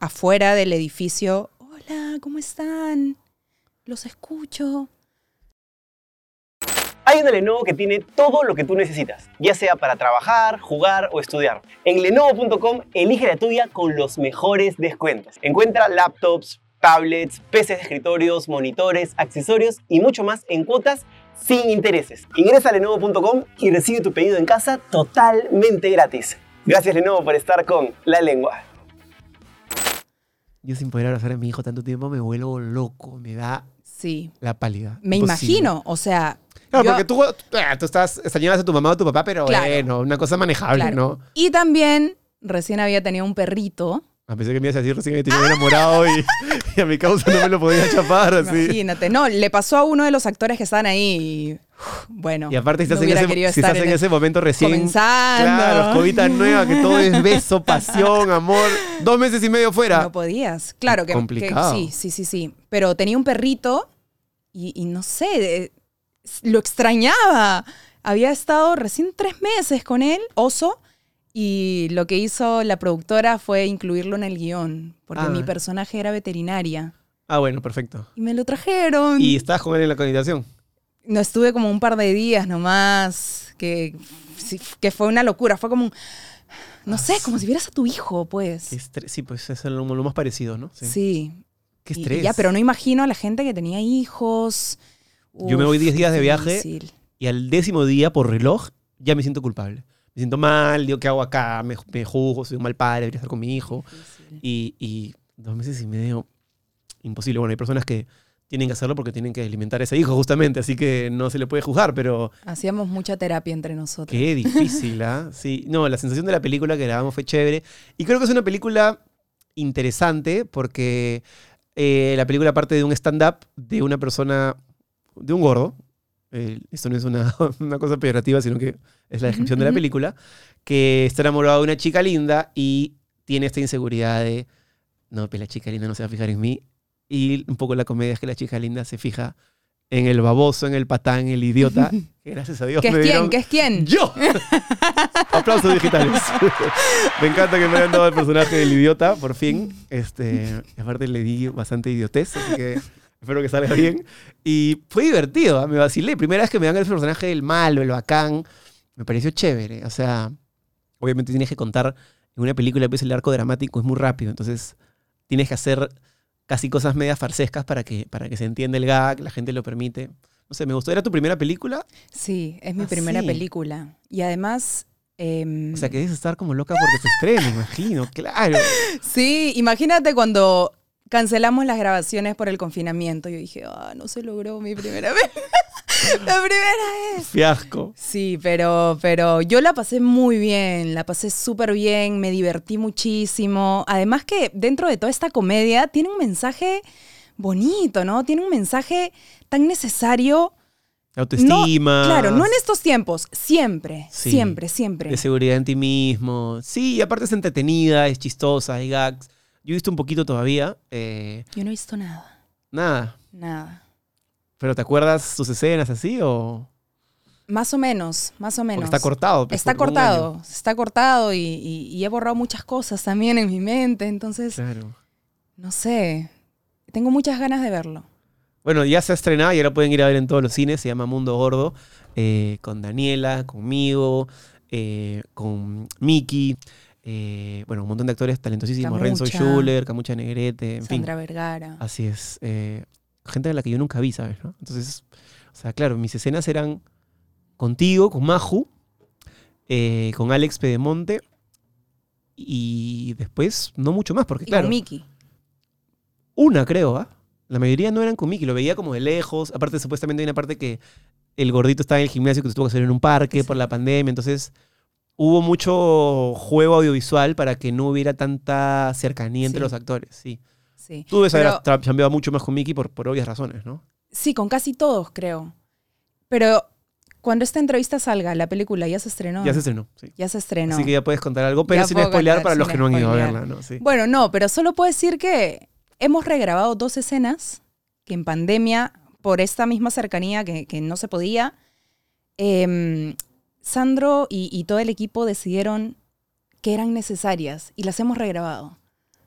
afuera del edificio. Hola, ¿cómo están? Los escucho. Hay una Lenovo que tiene todo lo que tú necesitas, ya sea para trabajar, jugar o estudiar. En lenovo.com elige la tuya con los mejores descuentos. Encuentra laptops, tablets, PCs de escritorios, monitores, accesorios y mucho más en cuotas sin intereses. Ingresa a lenovo.com y recibe tu pedido en casa totalmente gratis. Gracias Lenovo por estar con La Lengua. yo sin poder abrazar a mi hijo tanto tiempo me vuelvo loco, me da Sí. la pálida. Me Imposible. imagino, o sea. Claro, yo- porque tú, ah, tú estás extrañabas a tu mamá o a tu papá, pero Claro. bueno, una cosa manejable, Claro. ¿no? Y también recién había tenido un perrito. A pesar que me ibas a decir recién que tenía enamorado y, (laughs) y a mi causa no me lo podía chapar así. Imagínate. No, le pasó a uno de los actores que estaban ahí y. Bueno. Y aparte, si no estás, en ese, querido si estar estás en el- ese momento recién. comenzando. Claro, escobita nueva, que todo es beso, pasión, amor. Dos meses y medio fuera. No podías. Claro que, que Complicado. sí, sí, sí, sí. Pero tenía un perrito y, y no sé, eh, lo extrañaba. Había estado recién tres meses con él, oso, y lo que hizo la productora fue incluirlo en el guion, porque Ah. mi personaje era veterinaria. Ah, bueno, perfecto. Y me lo trajeron. Y estabas con él en la comunicación. No estuve como un par de días nomás, que, que fue una locura. Fue como un, no sé, como si vieras a tu hijo, pues. Sí, pues es lo, lo más parecido, ¿no? Sí. Qué y estrés. ya, pero no imagino a la gente que tenía hijos. Yo me voy 10 días de viaje. difícil. Y al décimo día, por reloj, ya me siento culpable. Me siento mal, digo, ¿qué hago acá? Me, me juzgo, soy un mal padre, debería estar con mi hijo. Y, y dos meses y medio, imposible. Bueno, hay personas que tienen que hacerlo porque tienen que alimentar a ese hijo, justamente, así que no se le puede juzgar, pero Hacíamos mucha terapia entre nosotros. qué difícil, ¿ah? (laughs) Sí, no, la sensación de la película que grabamos fue chévere. Y creo que es una película interesante porque eh, la película parte de un stand-up de una persona, de un gordo. Eh, esto no es una, (laughs) una cosa peyorativa, sino que es la descripción de la película, que está enamorado de una chica linda y tiene esta inseguridad de, no, pues la chica linda no se va a fijar en mí. Y un poco la comedia es que la chica linda se fija en el baboso, en el patán, en el idiota. (laughs) que gracias a Dios ¿Qué es me quién? dieron- ¿Qué es quién? (laughs) ¡Yo! Aplausos digitales. me encanta que me hayan dado el personaje del idiota, por fin. Este, aparte le di bastante idiotez, así que espero que salga bien. Y fue divertido, ¿ah? me vacilé. Primera vez que me dan el personaje del malo, el bacán. Me pareció chévere. O sea, obviamente tienes que contar en una película, pues el arco dramático es muy rápido, entonces tienes que hacer casi cosas medias farsescas para que, para que se entienda el gag, la gente lo permite. No sé, me gustó. ¿Era tu primera película? Sí, es mi Ah, primera sí. película. Y además... em, O sea, que debes estar como loca porque se estrena, imagino. Claro. (laughs) Sí, imagínate cuando cancelamos las grabaciones por el confinamiento. Yo dije, ah, no se logró mi primera (laughs) vez. la primera vez. Fiasco. Sí, pero, pero yo la pasé muy bien, la pasé súper bien, me divertí muchísimo. Además que dentro de toda esta comedia tiene un mensaje bonito, ¿no? Tiene un mensaje tan necesario. Autoestima. No, claro, no en estos tiempos, siempre, Sí. siempre, siempre. De seguridad en ti mismo. Sí, y aparte es entretenida, es chistosa, hay gags. Yo he visto un poquito todavía. eh, Yo no he visto nada, nada. nada. ¿Pero te acuerdas tus escenas así o...? Más o menos, más o menos. Porque está cortado. pues, Está cortado, está cortado y, y- y he borrado muchas cosas también en mi mente, entonces, Claro. no sé, tengo muchas ganas de verlo. Bueno, ya se ha estrenado y ahora pueden ir a ver en todos los cines. Se llama Mundo Gordo. eh, con Daniela, conmigo, eh, con Miki. Eh, bueno, un montón de actores talentosísimos. Renzo. Schuller, Camucha Negrete, en fin. Sandra Vergara. Así es. eh, gente a la que yo nunca vi, ¿sabes? no? Entonces, o sea, claro, mis escenas eran contigo, con Maju, eh, con Alex Pedemonte y después no mucho más, porque y claro, con Mickey. una creo, ¿ah? La mayoría no eran con Miki, lo veía como de lejos. Aparte, supuestamente hay una parte que el gordito estaba en el gimnasio que se tuvo que hacer en un parque por la pandemia, entonces hubo mucho juego audiovisual para que no hubiera tanta cercanía entre Sí. los actores, sí. Sí. Tú debes haber chambeado mucho más con Miki por, por obvias razones, ¿no? Sí, con casi todos, creo. Pero cuando esta entrevista salga, la película ya se estrenó. Ya se estrenó, sí. Ya se estrenó. Así que ya puedes contar algo, pero Ya sin spoilear para los que no han ido a verla, ¿no? Sí. Bueno, no, pero solo puedo decir que hemos regrabado dos escenas que en pandemia, por esta misma cercanía que, que no se podía, em, Sandro y, y todo el equipo decidieron que eran necesarias y las hemos regrabado.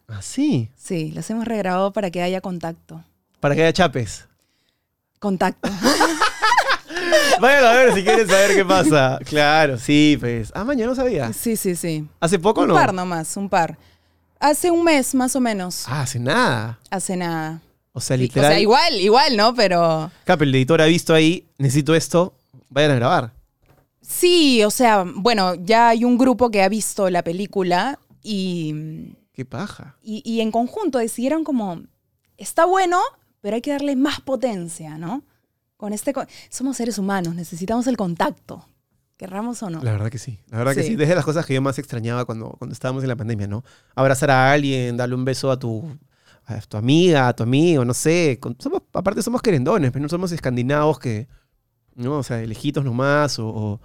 Ah, sí. Sí, las hemos regrabado para que haya contacto. Para que haya chapes. Contacto. (laughs) Vayan a ver si quieren saber qué pasa. Claro, sí, pues. Ah, mañana no sabía. Sí, sí, sí. ¿Hace poco o Un no? par nomás, un par. Hace un mes más o menos. Ah, hace nada. Hace nada. O sea, literal. O sea, igual, igual, ¿no? Pero Cap, el editor ha visto ahí, necesito esto, vayan a grabar. Sí, o sea, bueno, ya hay un grupo que ha visto la película y, Qué paja. Y, y en conjunto decidieron como, está bueno, pero hay que darle más potencia, ¿no? Con este, co- somos seres humanos, necesitamos el contacto, querramos o no. La verdad que sí. La verdad que Sí. sí. Desde las cosas que yo más extrañaba cuando, cuando estábamos en la pandemia, ¿no? Abrazar a alguien, darle un beso a tu, a tu amiga, a tu amigo, no sé. Con- somos, aparte somos querendones, pero no somos escandinavos que, ¿no? O sea, de lejitos nomás o, o,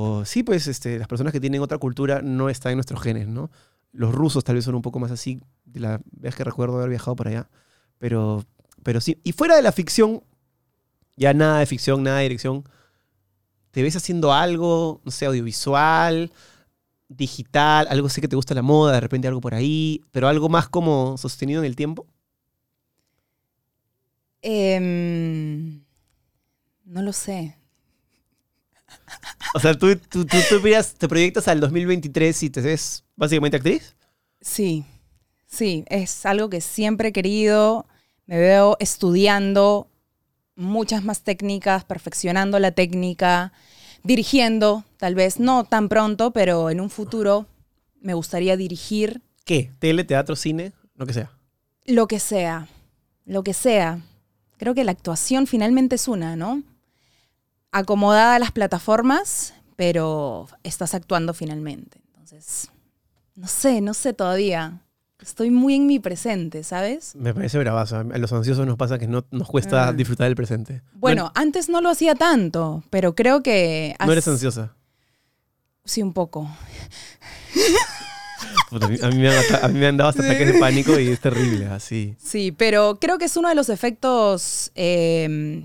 o sí, pues este, las personas que tienen otra cultura no están en nuestros genes, ¿no? Los rusos tal vez son un poco más así, de la vez que recuerdo haber viajado por allá. Pero, pero sí. Y fuera de la ficción, ya nada de ficción, nada de dirección. ¿Te ves haciendo algo, no sé, audiovisual, digital, algo sé que te gusta la moda, de repente algo por ahí, pero algo más como sostenido en el tiempo? Em, no lo sé. O sea, tú, tú, tú, tú miras- te proyectas al 2023 y te ves básicamente actriz. Sí, sí, es algo que siempre he querido. Me veo estudiando muchas más técnicas, perfeccionando la técnica, dirigiendo, tal vez no tan pronto, pero en un futuro me gustaría dirigir ¿Qué? ¿Tele, teatro, cine? Lo que sea. lo que sea, lo que sea. Creo que la actuación finalmente es una, ¿no? Acomodada a las plataformas, pero estás actuando finalmente. Entonces, no sé, no sé todavía. Estoy muy en mi presente, ¿sabes? Me parece bravazo. A los ansiosos nos pasa que no nos cuesta Ah. disfrutar del presente. Bueno, antes no lo hacía tanto, pero creo que... No, no eres ansiosa. Sí, un poco. Puta, a, mí, a mí me han, ata- a mí me han dado hasta ataques de pánico y es terrible, así. Sí, pero creo que es uno de los efectos eh,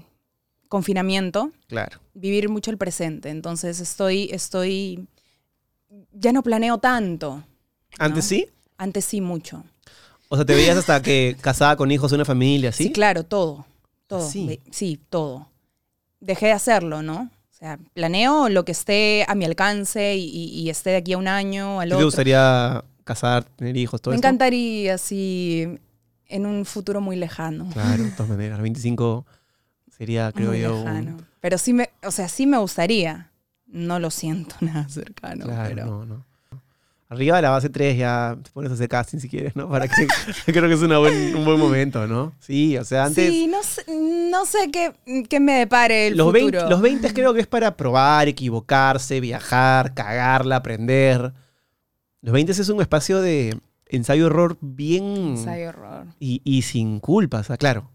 confinamiento, Claro. vivir mucho el presente. Entonces estoy, estoy, ya no planeo tanto. ¿Antes ¿No? sí? Antes sí mucho. O sea, te veías hasta que casada con hijos, una familia, ¿sí? Sí, claro, todo. Todo. Sí. Sí, todo. Dejé de hacerlo, ¿no? O sea, planeo lo que esté a mi alcance y, y- y esté de aquí a un año, al ¿Sí ¿Te otro. gustaría casar, tener hijos, todo Me esto? encantaría, así, en un futuro muy lejano. Claro, de todas (laughs) maneras. 25 sería, creo muy yo, un-. Pero sí me, o sea, sí me gustaría. No lo siento (laughs) nada cercano, Claro, pero no, no. Arriba de la base 3 ya te pones a hacer casting si quieres, ¿no? Para que (laughs) creo que es una buen- un buen momento, ¿no? Sí, o sea, antes sí, no sé, no sé qué, qué me depare el los, futuro. 20, los 20 creo que es para probar, equivocarse, viajar, cagarla, aprender. Los 20 es un espacio de ensayo-error bien... Ensayo horror. Y, y sin culpa, o sea, claro.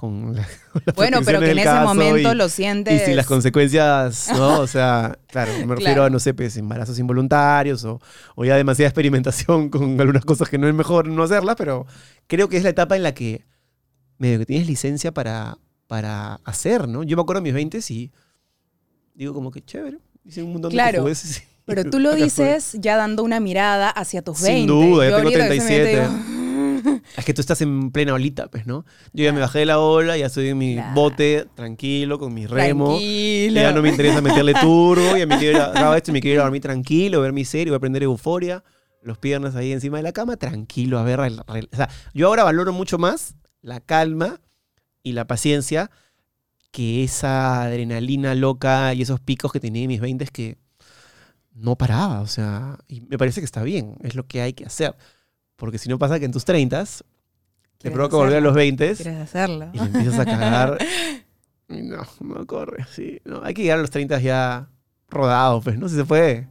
Con, la- (laughs) con las Bueno, pero que en ese momento y- lo Y sientes. sin las consecuencias, ¿no? O sea, (laughs) claro, me refiero Claro. a, no sé, pues, embarazos involuntarios o, o ya demasiada experimentación con algunas cosas que no es mejor no hacerlas, pero creo que es la etapa en la que medio que tienes licencia para, para hacer, ¿no? Yo me acuerdo de mis 20 y digo como que chévere, hice un montón Claro, de y- (laughs) Pero tú lo dices ya dando una mirada hacia tus Sin 20. duda, ya Yo tengo ahorita que se me 37. digo, (laughs) Es que tú estás en plena olita, pues, ¿no? Yo ya me bajé de la ola, ya estoy en mi bote, tranquilo, con mi remo. Tranquilo. Ya no me interesa meterle (laughs) turbo, ya me quiero ir a, esto me quiero ir a dormir tranquilo, ver mi serie, voy a aprender euforia, los piernas ahí encima de la cama, tranquilo, a ver, o sea, yo ahora valoro mucho más la calma y la paciencia que esa adrenalina loca y esos picos que tenía en mis 20 que no paraba, o sea, y me parece que está bien, es lo que hay que hacer, porque si no pasa que en tus 30 te provoca volver a los 20 ¿Quieres hacerlo? y le empiezas a cagar. (laughs) Y no, no corre, sí. No, hay que llegar a los 30 ya rodados, pues, ¿no? Si se puede.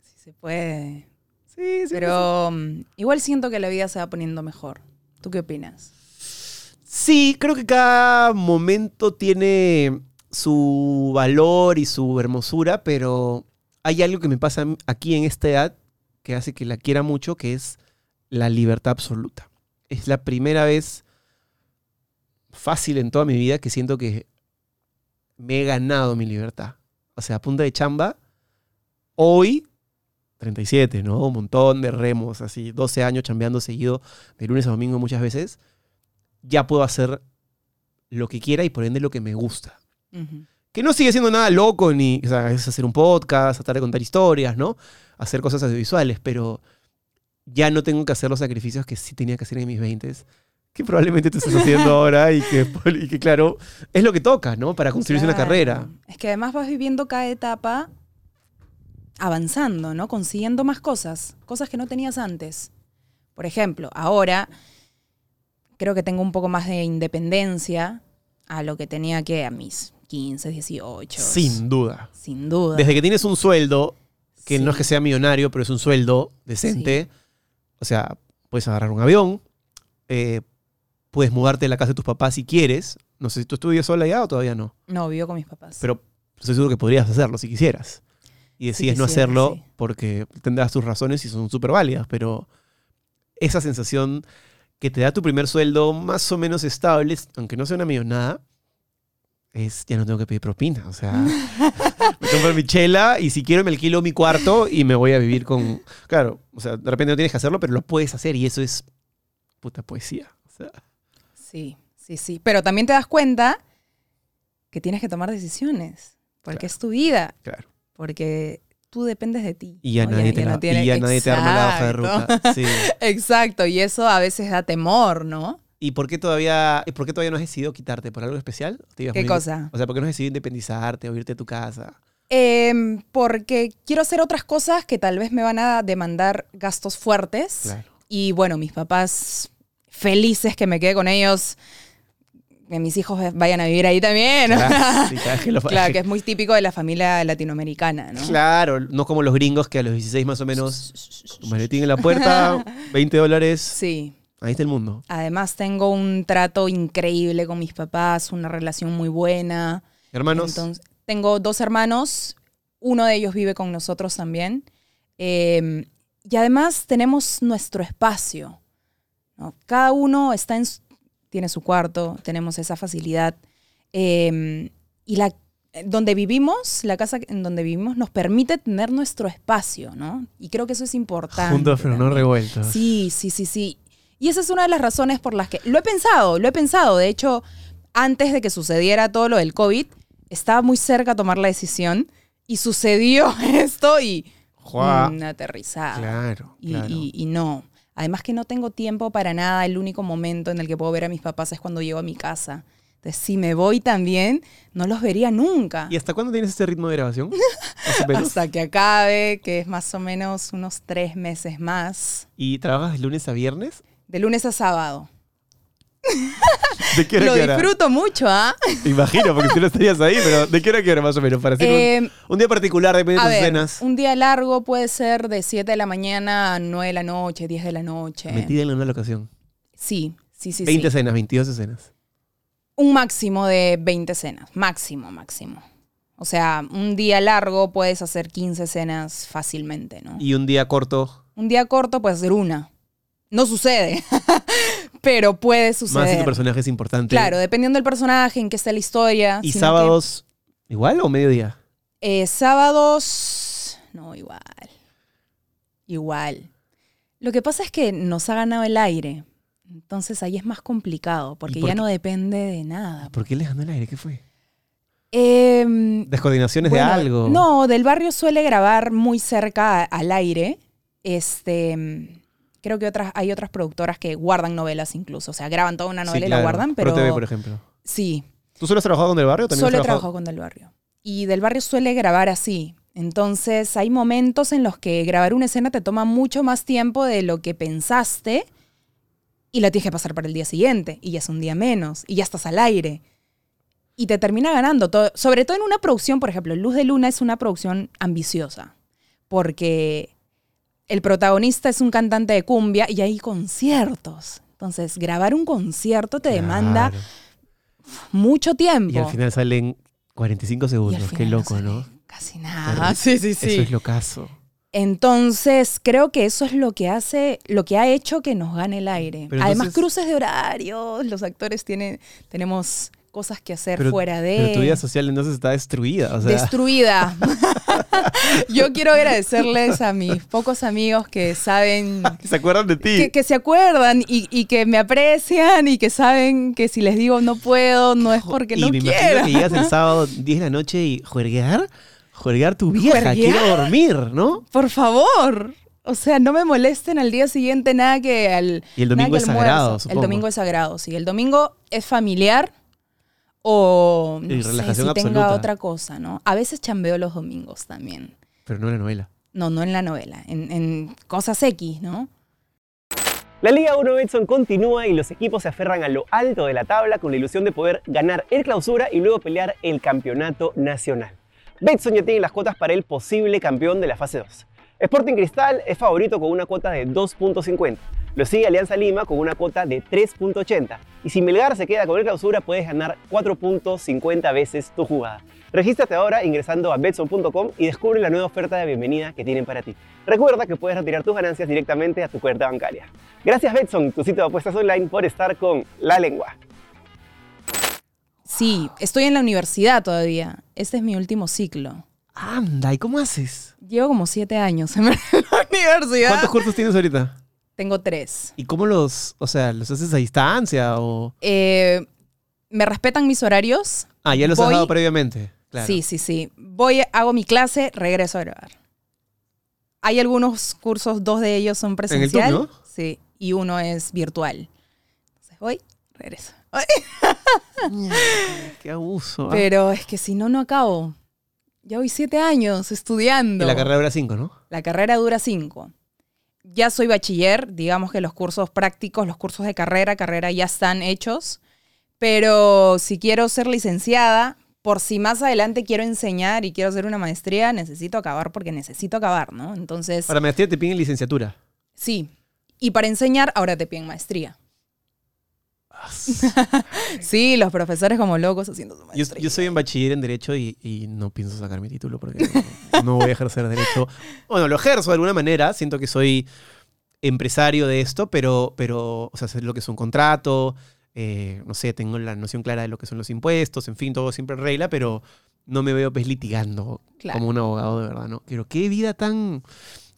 Sí se puede. Sí, sí. Pero mm, igual siento que la vida se va poniendo mejor. ¿Tú qué opinas? Sí, creo que cada momento tiene su valor y su hermosura, pero hay algo que me pasa aquí en esta edad que hace que la quiera mucho, que es la libertad absoluta. Es la primera vez fácil en toda mi vida que siento que me he ganado mi libertad. O sea, a punta de chamba, hoy, 37, ¿no? Un montón de remos, así, 12 años chambeando seguido, de lunes a domingo muchas veces, ya puedo hacer lo que quiera y por ende lo que me gusta. Que no sigue siendo nada loco, ni, o sea, es hacer un podcast, tratar de contar historias, ¿no? Hacer cosas audiovisuales, pero ya no tengo que hacer los sacrificios que sí tenía que hacer en mis 20 que probablemente tú estás haciendo ahora y que, y que, claro, es lo que toca, ¿no? Para construirse una carrera. Es que además vas viviendo cada etapa avanzando, ¿no? Consiguiendo más cosas, cosas que no tenías antes. Por ejemplo, ahora creo que tengo un poco más de independencia a lo que tenía que a mis 15, 18. Sin duda. Sin duda. Desde que tienes un sueldo, que no es que sea millonario, pero es un sueldo decente, o sea, puedes agarrar un avión, eh, puedes mudarte de la casa de tus papás si quieres. No sé si tú estudias sola ya o todavía no, No, vivo con mis papás. pero estoy seguro que podrías hacerlo si quisieras. Y decides no hacerlo sí. porque tendrás tus razones y son súper válidas, pero esa sensación que te da tu primer sueldo más o menos estable, aunque no sea una millonada, es ya no tengo que pedir propina. O sea, (laughs) (laughs) me compro mi chela y si quiero me alquilo mi cuarto y me voy a vivir con. Claro, o sea, de repente no tienes que hacerlo, pero lo puedes hacer y eso es puta poesía. O sea, Sí, sí, sí. Pero también te das cuenta que tienes que tomar decisiones. Porque Claro. es tu vida. claro. Porque tú dependes de ti. Y ya, ¿no? nadie, te, la- no tiene- y ya nadie te arma la hoja de ruta. Sí. (laughs) Exacto, y eso a veces da temor, ¿no? ¿Y por qué todavía, por qué todavía no has decidido quitarte? ¿Por algo especial? ¿Te ibas ¿Qué muy- cosa? O sea, ¿por qué no has decidido independizarte o irte a tu casa? Em, porque quiero hacer otras cosas que tal vez me van a demandar gastos fuertes. Claro. Y bueno, mis papás felices que me quede con ellos, que mis hijos vayan a vivir ahí también. Claro, sí, (laughs) que lo- Claro, que es muy típico de la familia latinoamericana, ¿no? Claro, no como los gringos que a los 16 más o menos, maletín en la puerta, (laughs) 20 dólares, Sí. Ahí está el mundo. Además tengo un trato increíble con mis papás, una relación muy buena. Hermanos, Entonces, tengo dos hermanos, uno de ellos vive con nosotros también. Eh, y además tenemos nuestro espacio. ¿no? Cada uno está en, su- tiene su cuarto, tenemos esa facilidad. Eh, y la, donde vivimos, la casa en donde vivimos, nos permite tener nuestro espacio, ¿no? Y creo que eso es importante. juntos pero no revueltos. Sí, sí, sí, sí. Y esa es una de las razones por las que lo he pensado, lo he pensado. De hecho, antes de que sucediera todo lo del COVID, estaba muy cerca a tomar la decisión y sucedió (laughs) esto y mm, aterrizada. Claro, Y, claro. y- y no. Además que no tengo tiempo para nada. El único momento en el que puedo ver a mis papás es cuando llego a mi casa. Entonces, si me voy también, no los vería nunca. ¿Y hasta cuándo tienes este ritmo de grabación? (laughs) Hasta que acabe, que es más o menos unos tres meses más. ¿Y trabajas de lunes a viernes? De lunes a sábado. ¿De qué hora Lo a qué hora? disfruto mucho, ¿ah? Imagino, porque tú no estarías ahí, pero ¿de qué hora qué hora más o menos? Para hacer un- Eh, un, día particular, depende de tus ver, un día largo puede ser de 7 de la mañana a 9 de la noche, 10 de la noche. Metida en una locación. Sí, sí, sí, 20 sí. escenas, 22 escenas. Un máximo de 20 escenas. Máximo, máximo. O sea, un día largo puedes hacer 15 escenas fácilmente, ¿no? Y un día corto, Un día corto puedes hacer una. No sucede, (laughs) pero puede más si suceder. tu personaje es importante. Claro, dependiendo del personaje, en qué está la historia. ¿Y que, sábados igual o mediodía? eh, sábados, no, igual. Igual. Lo que pasa es que nos ha ganado el aire. Entonces ahí es más complicado, porque por ya qué? no depende de nada. ¿Por qué les ganó el aire? ¿Qué fue? Em, ¿Descoordinaciones bueno, de algo? No, del barrio suele grabar muy cerca al aire. Este, creo que otras, hay otras productoras que guardan novelas incluso. O sea, graban toda una Sí, novela y la guardan, pero. ProTV, por ejemplo. Sí, ¿Tú solo has trabajado con Del Barrio? ¿También solo he trabajado con Del Barrio. Y Del Barrio suele grabar así. Entonces hay momentos en los que grabar una escena te toma mucho más tiempo de lo que pensaste y la tienes que pasar para el día siguiente y ya es un día menos y ya estás al aire. Y te termina ganando, todo, sobre todo en una producción, por ejemplo, Luz de Luna es una producción ambiciosa porque el protagonista es un cantante de cumbia y hay conciertos. Entonces, grabar un concierto te demanda mucho tiempo. Y al final salen 45 Y segundos. Qué no loco, ¿no? Casi nada. Sí, (laughs) sí, sí. Eso es lo caso. Entonces, creo que eso es lo que hace, lo que ha hecho que nos gane el aire. Pero Además, entonces- cruces de horarios, los actores tienen, tenemos cosas que hacer Pero, fuera de. pero tu vida social entonces está destruida. O sea, Destruida. (laughs) (laughs) Yo quiero agradecerles a mis pocos amigos que saben, ¿Se acuerdan de ti? que, que se acuerdan y, y que me aprecian y que saben que si les digo no puedo, no es porque y no me imagino quiero. que llegas el (laughs) sábado 10 de la noche y juerguear, juerguear tu vieja, ¿Juerguear? quiero dormir, ¿no? Por favor. O sea, no me molesten al día siguiente nada que al. Y el domingo que es sagrado, El domingo es sagrado, sí. El domingo es familiar o. No Y sé, relajación si tenga absoluta. otra cosa, ¿no? A veces chambeo los domingos también. Pero no la novela. No, no en la novela, en, en cosas X, ¿no? La Liga 1 Betson continúa y los equipos se aferran a lo alto de la tabla con la ilusión de poder ganar el clausura y luego pelear el campeonato nacional. Betson ya tiene las cuotas para el posible campeón de la fase 2. Sporting Cristal es favorito con una cuota de 2.50. Lo sigue Alianza Lima con una cuota de 3.80. Y si Melgar se queda con el clausura, puedes ganar 4.50 veces tu jugada. Regístrate ahora ingresando a betson.com y descubre la nueva oferta de bienvenida que tienen para ti. Recuerda que puedes retirar tus ganancias directamente a tu cuenta bancaria. Gracias Betson, tu sitio de apuestas online, por estar con La Lengua. Sí, estoy en la universidad todavía. Este es mi último ciclo. Anda, ¿y cómo haces? Llevo como siete años en (laughs) la universidad. ¿Cuántos cursos tienes ahorita? Tengo tres. ¿Y cómo los, o sea, los haces a distancia o...? Eh, me respetan mis horarios. Ah, ya los Voy- has dado previamente. Claro. Sí, sí, sí. Voy, hago mi clase, regreso a grabar. Hay algunos cursos, dos de ellos son el presencial. TUC, ¿no? Sí, y uno es virtual. Entonces voy, regreso. (laughs) Qué abuso. ¿ah? Pero es que si no, no acabo. Ya voy siete años estudiando. Y la carrera dura cinco, ¿no? La carrera dura cinco. Ya soy bachiller, digamos que los cursos prácticos, los cursos de carrera, carrera ya están hechos. Pero si quiero ser licenciada, por si más adelante quiero enseñar y quiero hacer una maestría, necesito acabar porque necesito acabar, ¿no? Entonces, Para maestría te piden licenciatura. sí. Y para enseñar, ahora te piden maestría. (laughs) sí, los profesores como locos haciendo su maestría. yo soy en bachiller en Derecho y, y no pienso sacar mi título porque no, no voy a ejercer Derecho. Bueno, lo ejerzo de alguna manera, siento que soy empresario de esto, pero, pero o sea, sé lo que es un contrato, eh, no sé, tengo la noción clara de lo que son los impuestos, en fin, todo siempre en regla, pero no me veo pues litigando Claro. como un abogado de verdad, ¿no? Pero qué vida tan...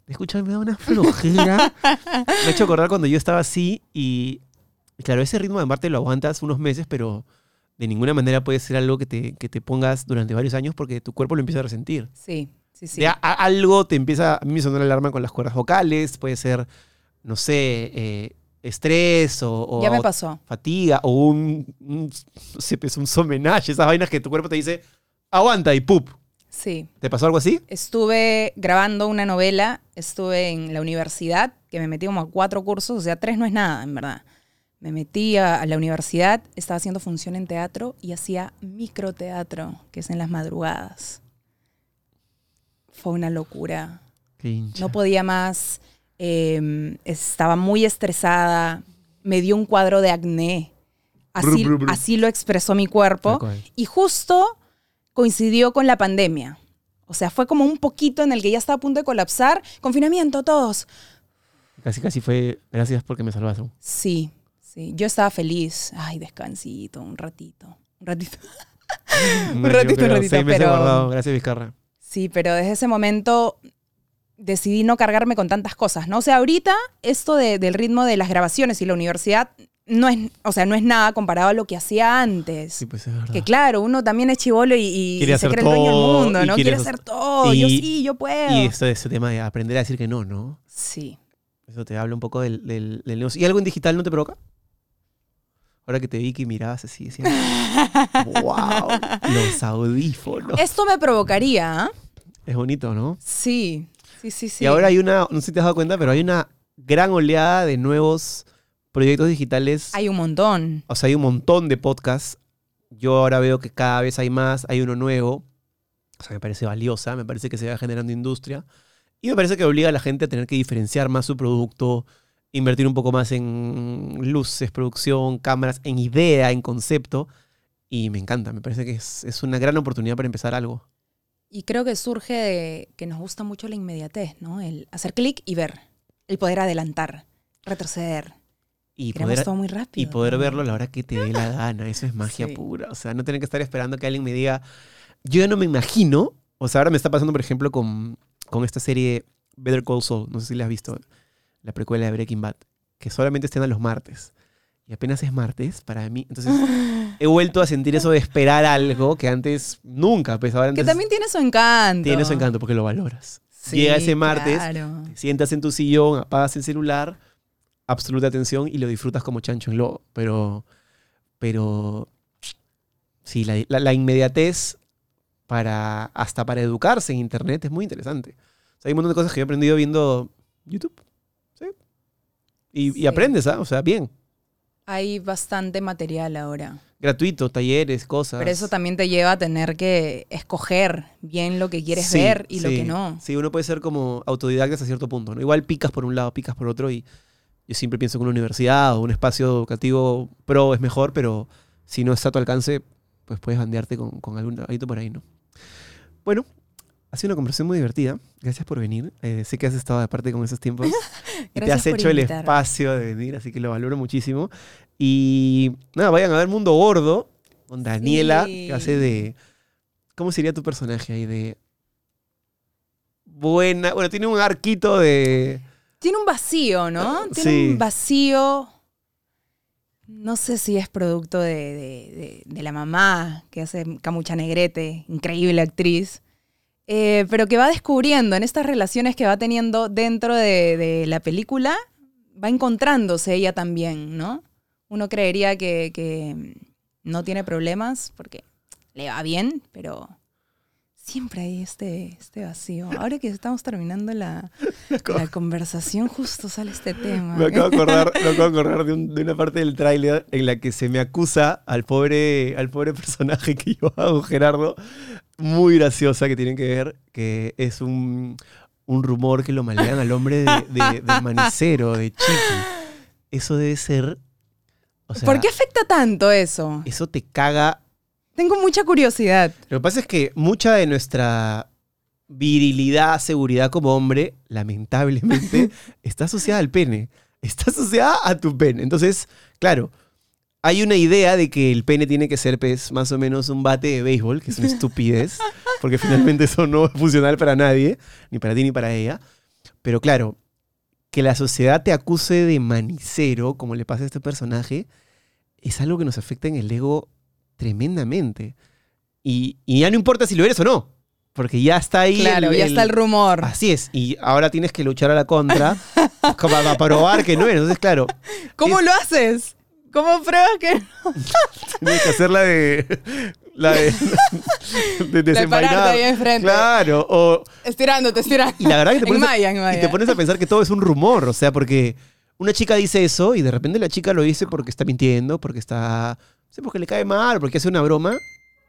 Escucha, me da una flojera. (laughs) me ha hecho acordar cuando yo estaba así y, y claro, ese ritmo de Marte lo aguantas unos meses, pero de ninguna manera puede ser algo que te, que te pongas durante varios años porque tu cuerpo lo empieza a resentir. Sí, sí, sí. De a- a- algo te empieza, a mí me sonó la alarma con las cuerdas vocales, puede ser, no sé, eh, estrés o, o ya me o pasó. fatiga o un, un, no sé, un somenaje, esas vainas que tu cuerpo te dice, aguanta y pup. Sí. ¿Te pasó algo así? Estuve grabando una novela, estuve en la universidad, que me metí como a cuatro cursos, o sea, tres no es nada, en verdad. Me metí a, la universidad, estaba haciendo función en teatro y hacía microteatro, que es en las madrugadas. Fue una locura. No podía más, eh, estaba muy estresada, me dio un cuadro de acné. Así, así lo expresó mi cuerpo. Y justo coincidió con la pandemia. O sea, fue como un poquito en el que ya estaba a punto de colapsar. Confinamiento, todos. Casi, casi fue, gracias porque me salvaste. Sí, sí. Yo estaba feliz. Ay, descansito, un ratito. Un ratito. (laughs) Un ratito, un ratito, Seis meses pero- guardado, gracias Vizcarra. Sí, pero desde ese momento decidí no cargarme con tantas cosas, ¿no? O sea, ahorita esto de- del ritmo de las grabaciones y la universidad no es, o sea, no es nada comparado a lo que hacía antes. Sí, pues es verdad. Que claro, uno también es chivolo y, y se hacer cree el dueño del todo, mundo, ¿no? quiere Quiere hacer- todo. yo sí, yo puedo. Y esto, ese tema de aprender a decir que no, ¿no? Sí. Eso te habla un poco del, del, del negocio. ¿Y algo en digital no te provoca? Ahora que te vi que mirabas así, decías, (laughs) wow, los audífonos. Esto me provocaría, ¿ah? Es bonito, ¿no? Sí, sí, sí, sí. Y ahora hay una, no sé si te has dado cuenta, pero hay una gran oleada de nuevos proyectos digitales. Hay un montón. O sea, hay un montón de podcasts. Yo ahora veo que cada vez hay más, hay uno nuevo. O sea, me parece valiosa, me parece que se va generando industria. Y me parece que obliga a la gente a tener que diferenciar más su producto, invertir un poco más en luces, producción, cámaras, en idea, en concepto. Y me encanta, me parece que es, es una gran oportunidad para empezar algo. Y creo que surge de que nos gusta mucho la inmediatez, ¿no? El hacer clic y ver. El poder adelantar, retroceder. Y Queremos poder, todo muy rápido. y poder ¿no? verlo a la hora que te dé la (laughs) gana. Eso es magia Sí. pura. O sea, no tener que estar esperando que alguien me diga. Yo ya no me imagino. O sea, ahora me está pasando, por ejemplo, con, con esta serie Better Call Saul. No sé si la has visto. La precuela de Breaking Bad. Que solamente estén a los martes. Y apenas es martes para mí. Entonces (laughs) he vuelto a sentir eso de esperar algo que antes nunca. Pues ahora Que antes también tiene su encanto. tiene su encanto porque lo valoras. Sí, Llega ese martes, claro. te sientas en tu sillón, apagas el celular, absoluta atención y lo disfrutas como chancho en lobo. Pero, pero, sí, la, la- la inmediatez para, hasta para educarse en Internet es muy interesante. O sea, hay un montón de cosas que yo he aprendido viendo YouTube. Y, aprendes, ¿ah? O sea, bien. Hay bastante material ahora. Gratuito, talleres, cosas. Pero eso también te lleva a tener que escoger bien lo que quieres Sí, ver y lo que no. Sí, uno puede ser como autodidacta hasta cierto punto. ¿no? Igual picas por un lado, picas por otro y yo siempre pienso que una universidad o un espacio educativo pro es mejor, pero si no está a tu alcance, pues puedes bandearte con, con algún trabajito por ahí, ¿no? Bueno, ha sido una conversación muy divertida. Gracias por venir. Eh, sé que has estado de parte con esos tiempos (laughs) y te has hecho el espacio de venir, así que lo valoro muchísimo. Y nada, vayan a ver Mundo Gordo con Daniela, Sí. que hace de... ¿Cómo sería tu personaje ahí? De... Buena... Bueno, tiene un arquito de... Tiene un vacío, ¿no? Tiene Sí. un vacío. No sé si es producto de, de- de- de la mamá que hace Camucha Negrete, increíble actriz. Eh, pero que va descubriendo en estas relaciones que va teniendo dentro de, de la película, va encontrándose ella también, ¿no? Uno creería que, que no tiene problemas porque le va bien, pero siempre hay este, este vacío. Ahora que estamos terminando la, (laughs) la conversación, justo sale este tema. Me acabo de acordar, me acabo de, (laughs) acordar de, un- de una parte del tráiler en la que se me acusa al pobre, al pobre personaje que (laughs) yo hago, Gerardo, muy graciosa que tienen que ver, que es un, un rumor que lo malean al hombre de, de- del (laughs) manicero, de Chiqui. Eso debe ser... O sea, ¿Por qué afecta tanto eso? Eso te caga Tengo mucha curiosidad. Lo que pasa es que mucha de nuestra virilidad, seguridad como hombre, lamentablemente, (laughs) está asociada al pene. Está asociada a tu pene. Entonces, claro, hay una idea de que el pene tiene que ser pues, más o menos un bate de béisbol, que es una estupidez, (laughs) porque finalmente eso no es funcional para nadie, ni para ti ni para ella. Pero claro, que la sociedad te acuse de manicero, como le pasa a este personaje, es algo que nos afecta en el ego tremendamente. Y, y ya no importa si lo eres o no, porque ya está ahí. Claro, ya está el rumor. Así es, y ahora tienes que luchar a la contra (laughs) para probar que no eres. Entonces, claro, ¿Cómo es- lo haces? ¿Cómo pruebas que (laughs) tienes que hacer la de. La de. de desenvainar. pararte ahí enfrente. Claro, o. estirándote, estirando? Y la verdad que te pones, a- maya, en y te pones a pensar que todo es un rumor, o sea, porque una chica dice eso y de repente la chica lo dice porque está mintiendo, porque está. No sé, porque le cae mal, porque hace una broma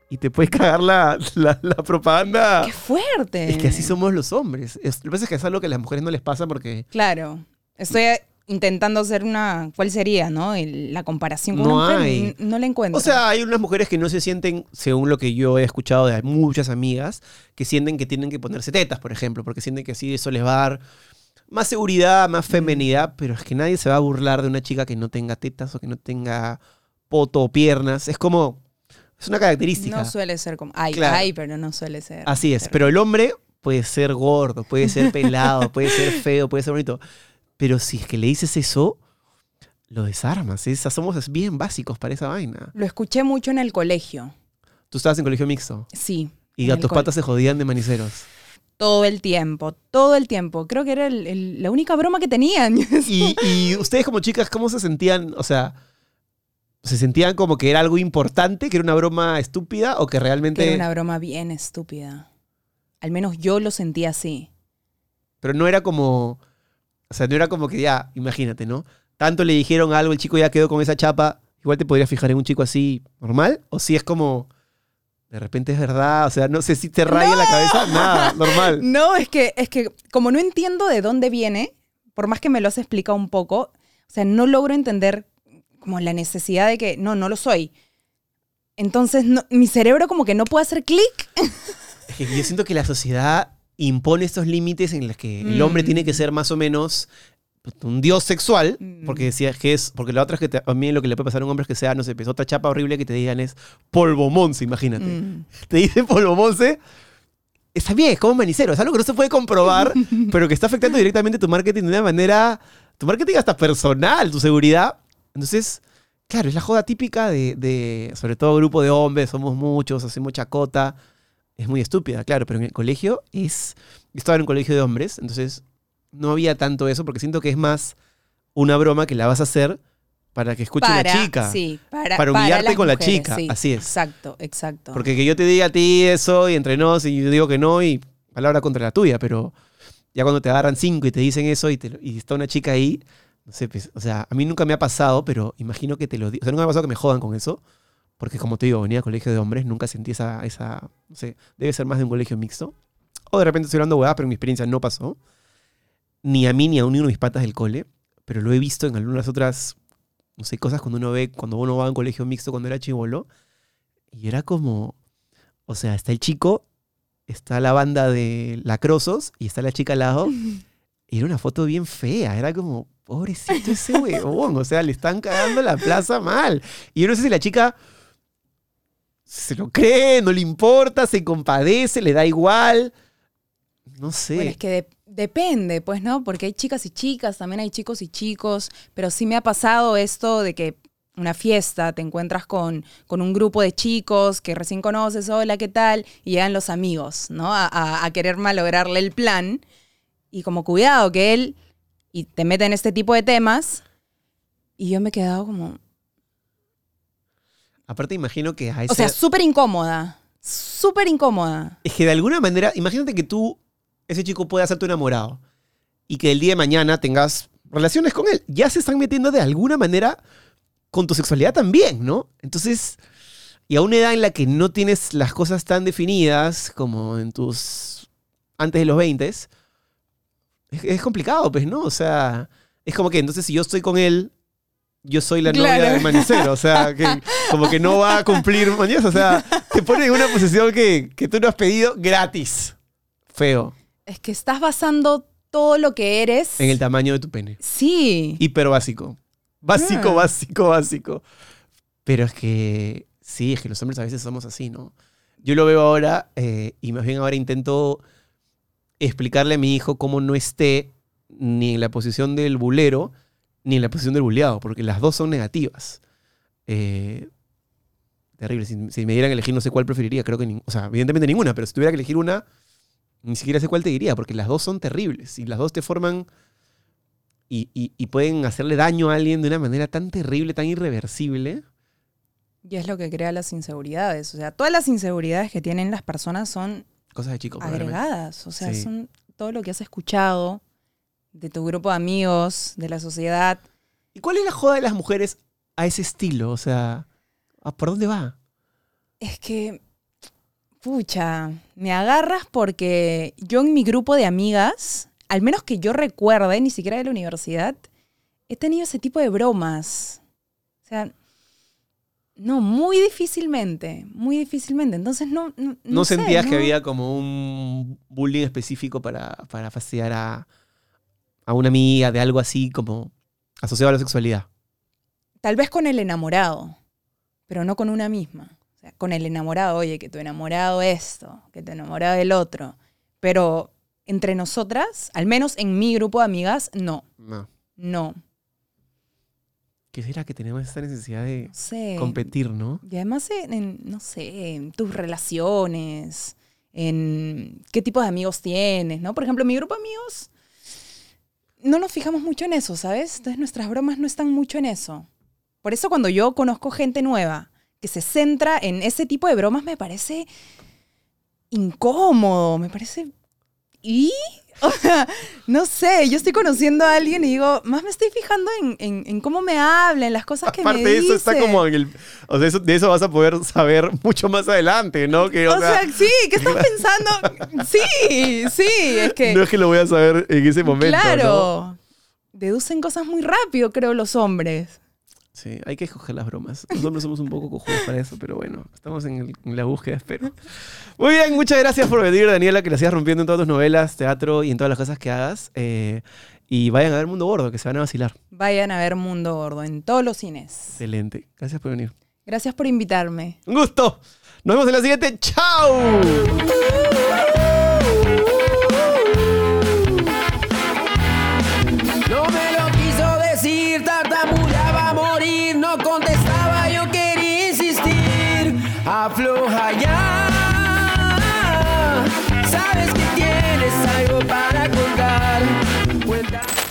y te puede cagar la, la, la propaganda. ¡Qué fuerte! Es que así somos los hombres. Es- lo que pasa es que es algo que a las mujeres no les pasa porque Claro. Estoy intentando hacer una... ¿Cuál sería, no? El- la comparación con No una mujer. hay. No la encuentro. O sea, hay unas mujeres que no se sienten, según lo que yo he escuchado de muchas amigas, que sienten que tienen que ponerse tetas, por ejemplo, porque sienten que así eso les va a dar más seguridad, más femenidad, pero es que nadie se va a burlar de una chica que no tenga tetas o que no tenga poto o piernas. Es como, es una característica. no suele ser como... Ay, Claro. ay, pero no suele ser. Así es, pero el hombre puede ser gordo, puede ser pelado, puede ser feo, puede ser bonito. Pero si es que le dices eso, lo desarmas. Es- somos bien básicos para esa vaina. Lo escuché mucho en el colegio. Tú estabas en colegio mixto. Sí. Y a tus patas se jodían de maniceros. Todo el tiempo, todo el tiempo. Creo que era el- el- la única broma que tenían. (laughs) Y, y ustedes como chicas, ¿cómo se sentían? O sea, ¿se sentían como que era algo importante, que era una broma estúpida o que que realmente... era una broma bien estúpida. Al menos yo lo sentía así. Pero no era como... O sea, no era como que ya, imagínate, ¿no? Tanto le dijeron algo, el chico ya quedó con esa chapa. Igual te podrías fijar en un chico así normal. O si es como... De repente es verdad. O sea, no sé si te raya la cabeza. Nada, normal. (laughs) No, es que, es que como no entiendo de dónde viene, por más que me lo has explicado un poco, o sea, no logro entender como la necesidad de que, no, no lo soy. Entonces, no- mi cerebro como que no puede hacer clic. Es que yo siento que la sociedad impone estos límites en los que el hombre Mm. tiene que ser más o menos un dios sexual, Mm. porque decías que es, porque la otra es que te- a mí lo que le puede pasar a un hombre es que sea, no sé, pues otra chapa horrible que te digan es polvo monce, imagínate. Mm. Te dicen polvo monce, está bien, es como manicero, es algo que no se puede comprobar, (laughs) pero que está afectando directamente tu marketing de una manera, tu marketing hasta personal, tu seguridad. Entonces, claro, es la joda típica de, de sobre todo grupo de hombres, somos muchos, hacemos chacota. Es muy estúpida, claro, pero en el colegio es... Yo estaba en un colegio de hombres, entonces no había tanto eso, porque siento que es más una broma que la vas a hacer para que escuche para, la chica. Sí, para, Para humillarte con la chica, sí. así es. Exacto, exacto. Porque que yo te diga a ti eso y entre nos y yo digo que no y palabra contra la tuya, pero ya cuando te agarran cinco y te dicen eso y, te- y está una chica ahí, no sé, pues, o sea, a mí nunca me ha pasado, pero imagino que te lo digo. O sea, nunca me ha pasado que me jodan con eso. Porque como te digo, venía a colegio de hombres, nunca sentí esa, esa, no sé, debe ser más de un colegio mixto. O de repente estoy hablando hueá, pero en mi experiencia no pasó. Ni a mí ni a uno de mis patas del cole. Pero lo he visto en algunas otras, no sé, cosas cuando uno ve, cuando uno va a un colegio mixto cuando era chivolo. Y era como, o sea, está el chico, está la banda de lacrosos y está la chica al lado. Y (laughs) era una foto bien fea, era como, pobrecito ese huevón, o sea, le están cagando la plaza mal. Y yo no sé si la chica se lo cree, no le importa, se compadece, le da igual. No sé. Bueno, es que de- depende, pues, ¿no? Porque hay chicas y chicas, también hay chicos y chicos, pero sí me ha pasado esto de que una fiesta, te encuentras con, con un grupo de chicos que recién conoces, hola, ¿qué tal? Y llegan los amigos, ¿no? A, a- a querer malograrle el plan. Y como cuidado que él, y te mete en este tipo de temas, y yo me he quedado como, Aparte, imagino que a ese. o sea, súper incómoda, súper incómoda. Es que de alguna manera, imagínate que tú, ese chico pueda ser tu enamorado y que el día de mañana tengas relaciones con él. Ya se están metiendo de alguna manera con tu sexualidad también, ¿no? Entonces, y a una edad en la que no tienes las cosas tan definidas como en tus. antes de los 20, es, es complicado, pues, ¿no? O sea, es como que entonces si yo estoy con él. Yo soy la novia Claro. del manicero, o sea, que como que no va a cumplir mañana, o sea, te pone en una posición que, que tú no has pedido gratis. Feo. Es que estás basando todo lo que eres. En el tamaño de tu pene. Sí. Hiper básico. Básico, Ah. básico, básico. Pero es que sí, es que los hombres a veces somos así, ¿no? Yo lo veo ahora eh, y más bien ahora intento explicarle a mi hijo cómo no esté ni en la posición del bulero ni en la posición del buleado, porque las dos son negativas. Eh, terrible. Si, si me dieran a elegir, no sé cuál preferiría. Creo que, nin- o sea, evidentemente ninguna, pero si tuviera que elegir una, ni siquiera sé cuál te diría, porque las dos son terribles y las dos te forman y, y- y pueden hacerle daño a alguien de una manera tan terrible, tan irreversible. Y es lo que crea las inseguridades. O sea, todas las inseguridades que tienen las personas son Cosas de chico. probablemente. agregadas. O sea, Sí. son todo lo que has escuchado de tu grupo de amigos, de la sociedad. ¿Y cuál es la joda de las mujeres a ese estilo? O sea, ¿a ¿por dónde va? Es que, pucha, me agarras porque yo en mi grupo de amigas, al menos que yo recuerde, ni siquiera de la universidad, he tenido ese tipo de bromas. O sea, no, muy difícilmente, muy difícilmente. Entonces no... No, ¿No, sé, sentías que había como un bullying específico para, para fastidiar a, a una amiga de algo así como asociado a la sexualidad? Tal vez con el enamorado, pero no con una misma. O sea, con el enamorado, oye, que tu enamorado esto, que tu enamorado el otro. Pero entre nosotras, al menos en mi grupo de amigas, no, No. no. ¿Qué será que tenemos esta necesidad de No sé. competir, no? Y además, en, en, no sé, en tus relaciones, en qué tipo de amigos tienes, ¿no? Por ejemplo, mi grupo de amigos, no nos fijamos mucho en eso, ¿sabes? Entonces nuestras bromas no están mucho en eso. Por eso cuando yo conozco gente nueva que se centra en ese tipo de bromas, me parece incómodo, me parece... ¿Y? (laughs) O sea, no sé, yo estoy conociendo a alguien y digo, más me estoy fijando en, en- en cómo me habla, en las cosas que me Aparte de eso, está dice. como en el. O sea, eso- de eso vas a poder saber mucho más adelante, ¿no? Que, O sea, sí, ¿qué estás (laughs) pensando? Sí, sí, es que. no es que lo voy a saber en ese momento. ¿no? claro. Deducen cosas muy rápido, creo, los hombres. Sí, hay que escoger las bromas. Los hombres somos un poco cojudos para eso, pero bueno, estamos en, el- en la búsqueda, espero. Muy bien, muchas gracias por venir, Daniela, que la sigas rompiendo en todas tus novelas, teatro y en todas las cosas que hagas. Eh, y vayan a ver Mundo Gordo, que se van a vacilar. Vayan a ver Mundo Gordo en todos los cines. Excelente. Gracias por venir. Gracias por invitarme. Un gusto. Nos vemos en la siguiente. ¡Chao!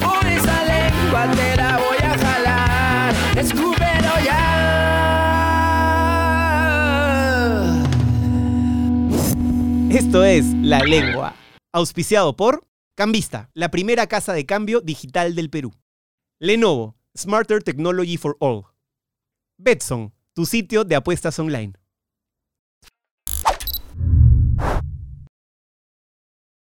Por esa lengua te voy a jalar. Escúpelo ya. Esto es La Lengua, auspiciado por Cambista, la primera casa de cambio digital del Perú. Lenovo, Smarter Technology for All. Betson, tu sitio de apuestas online.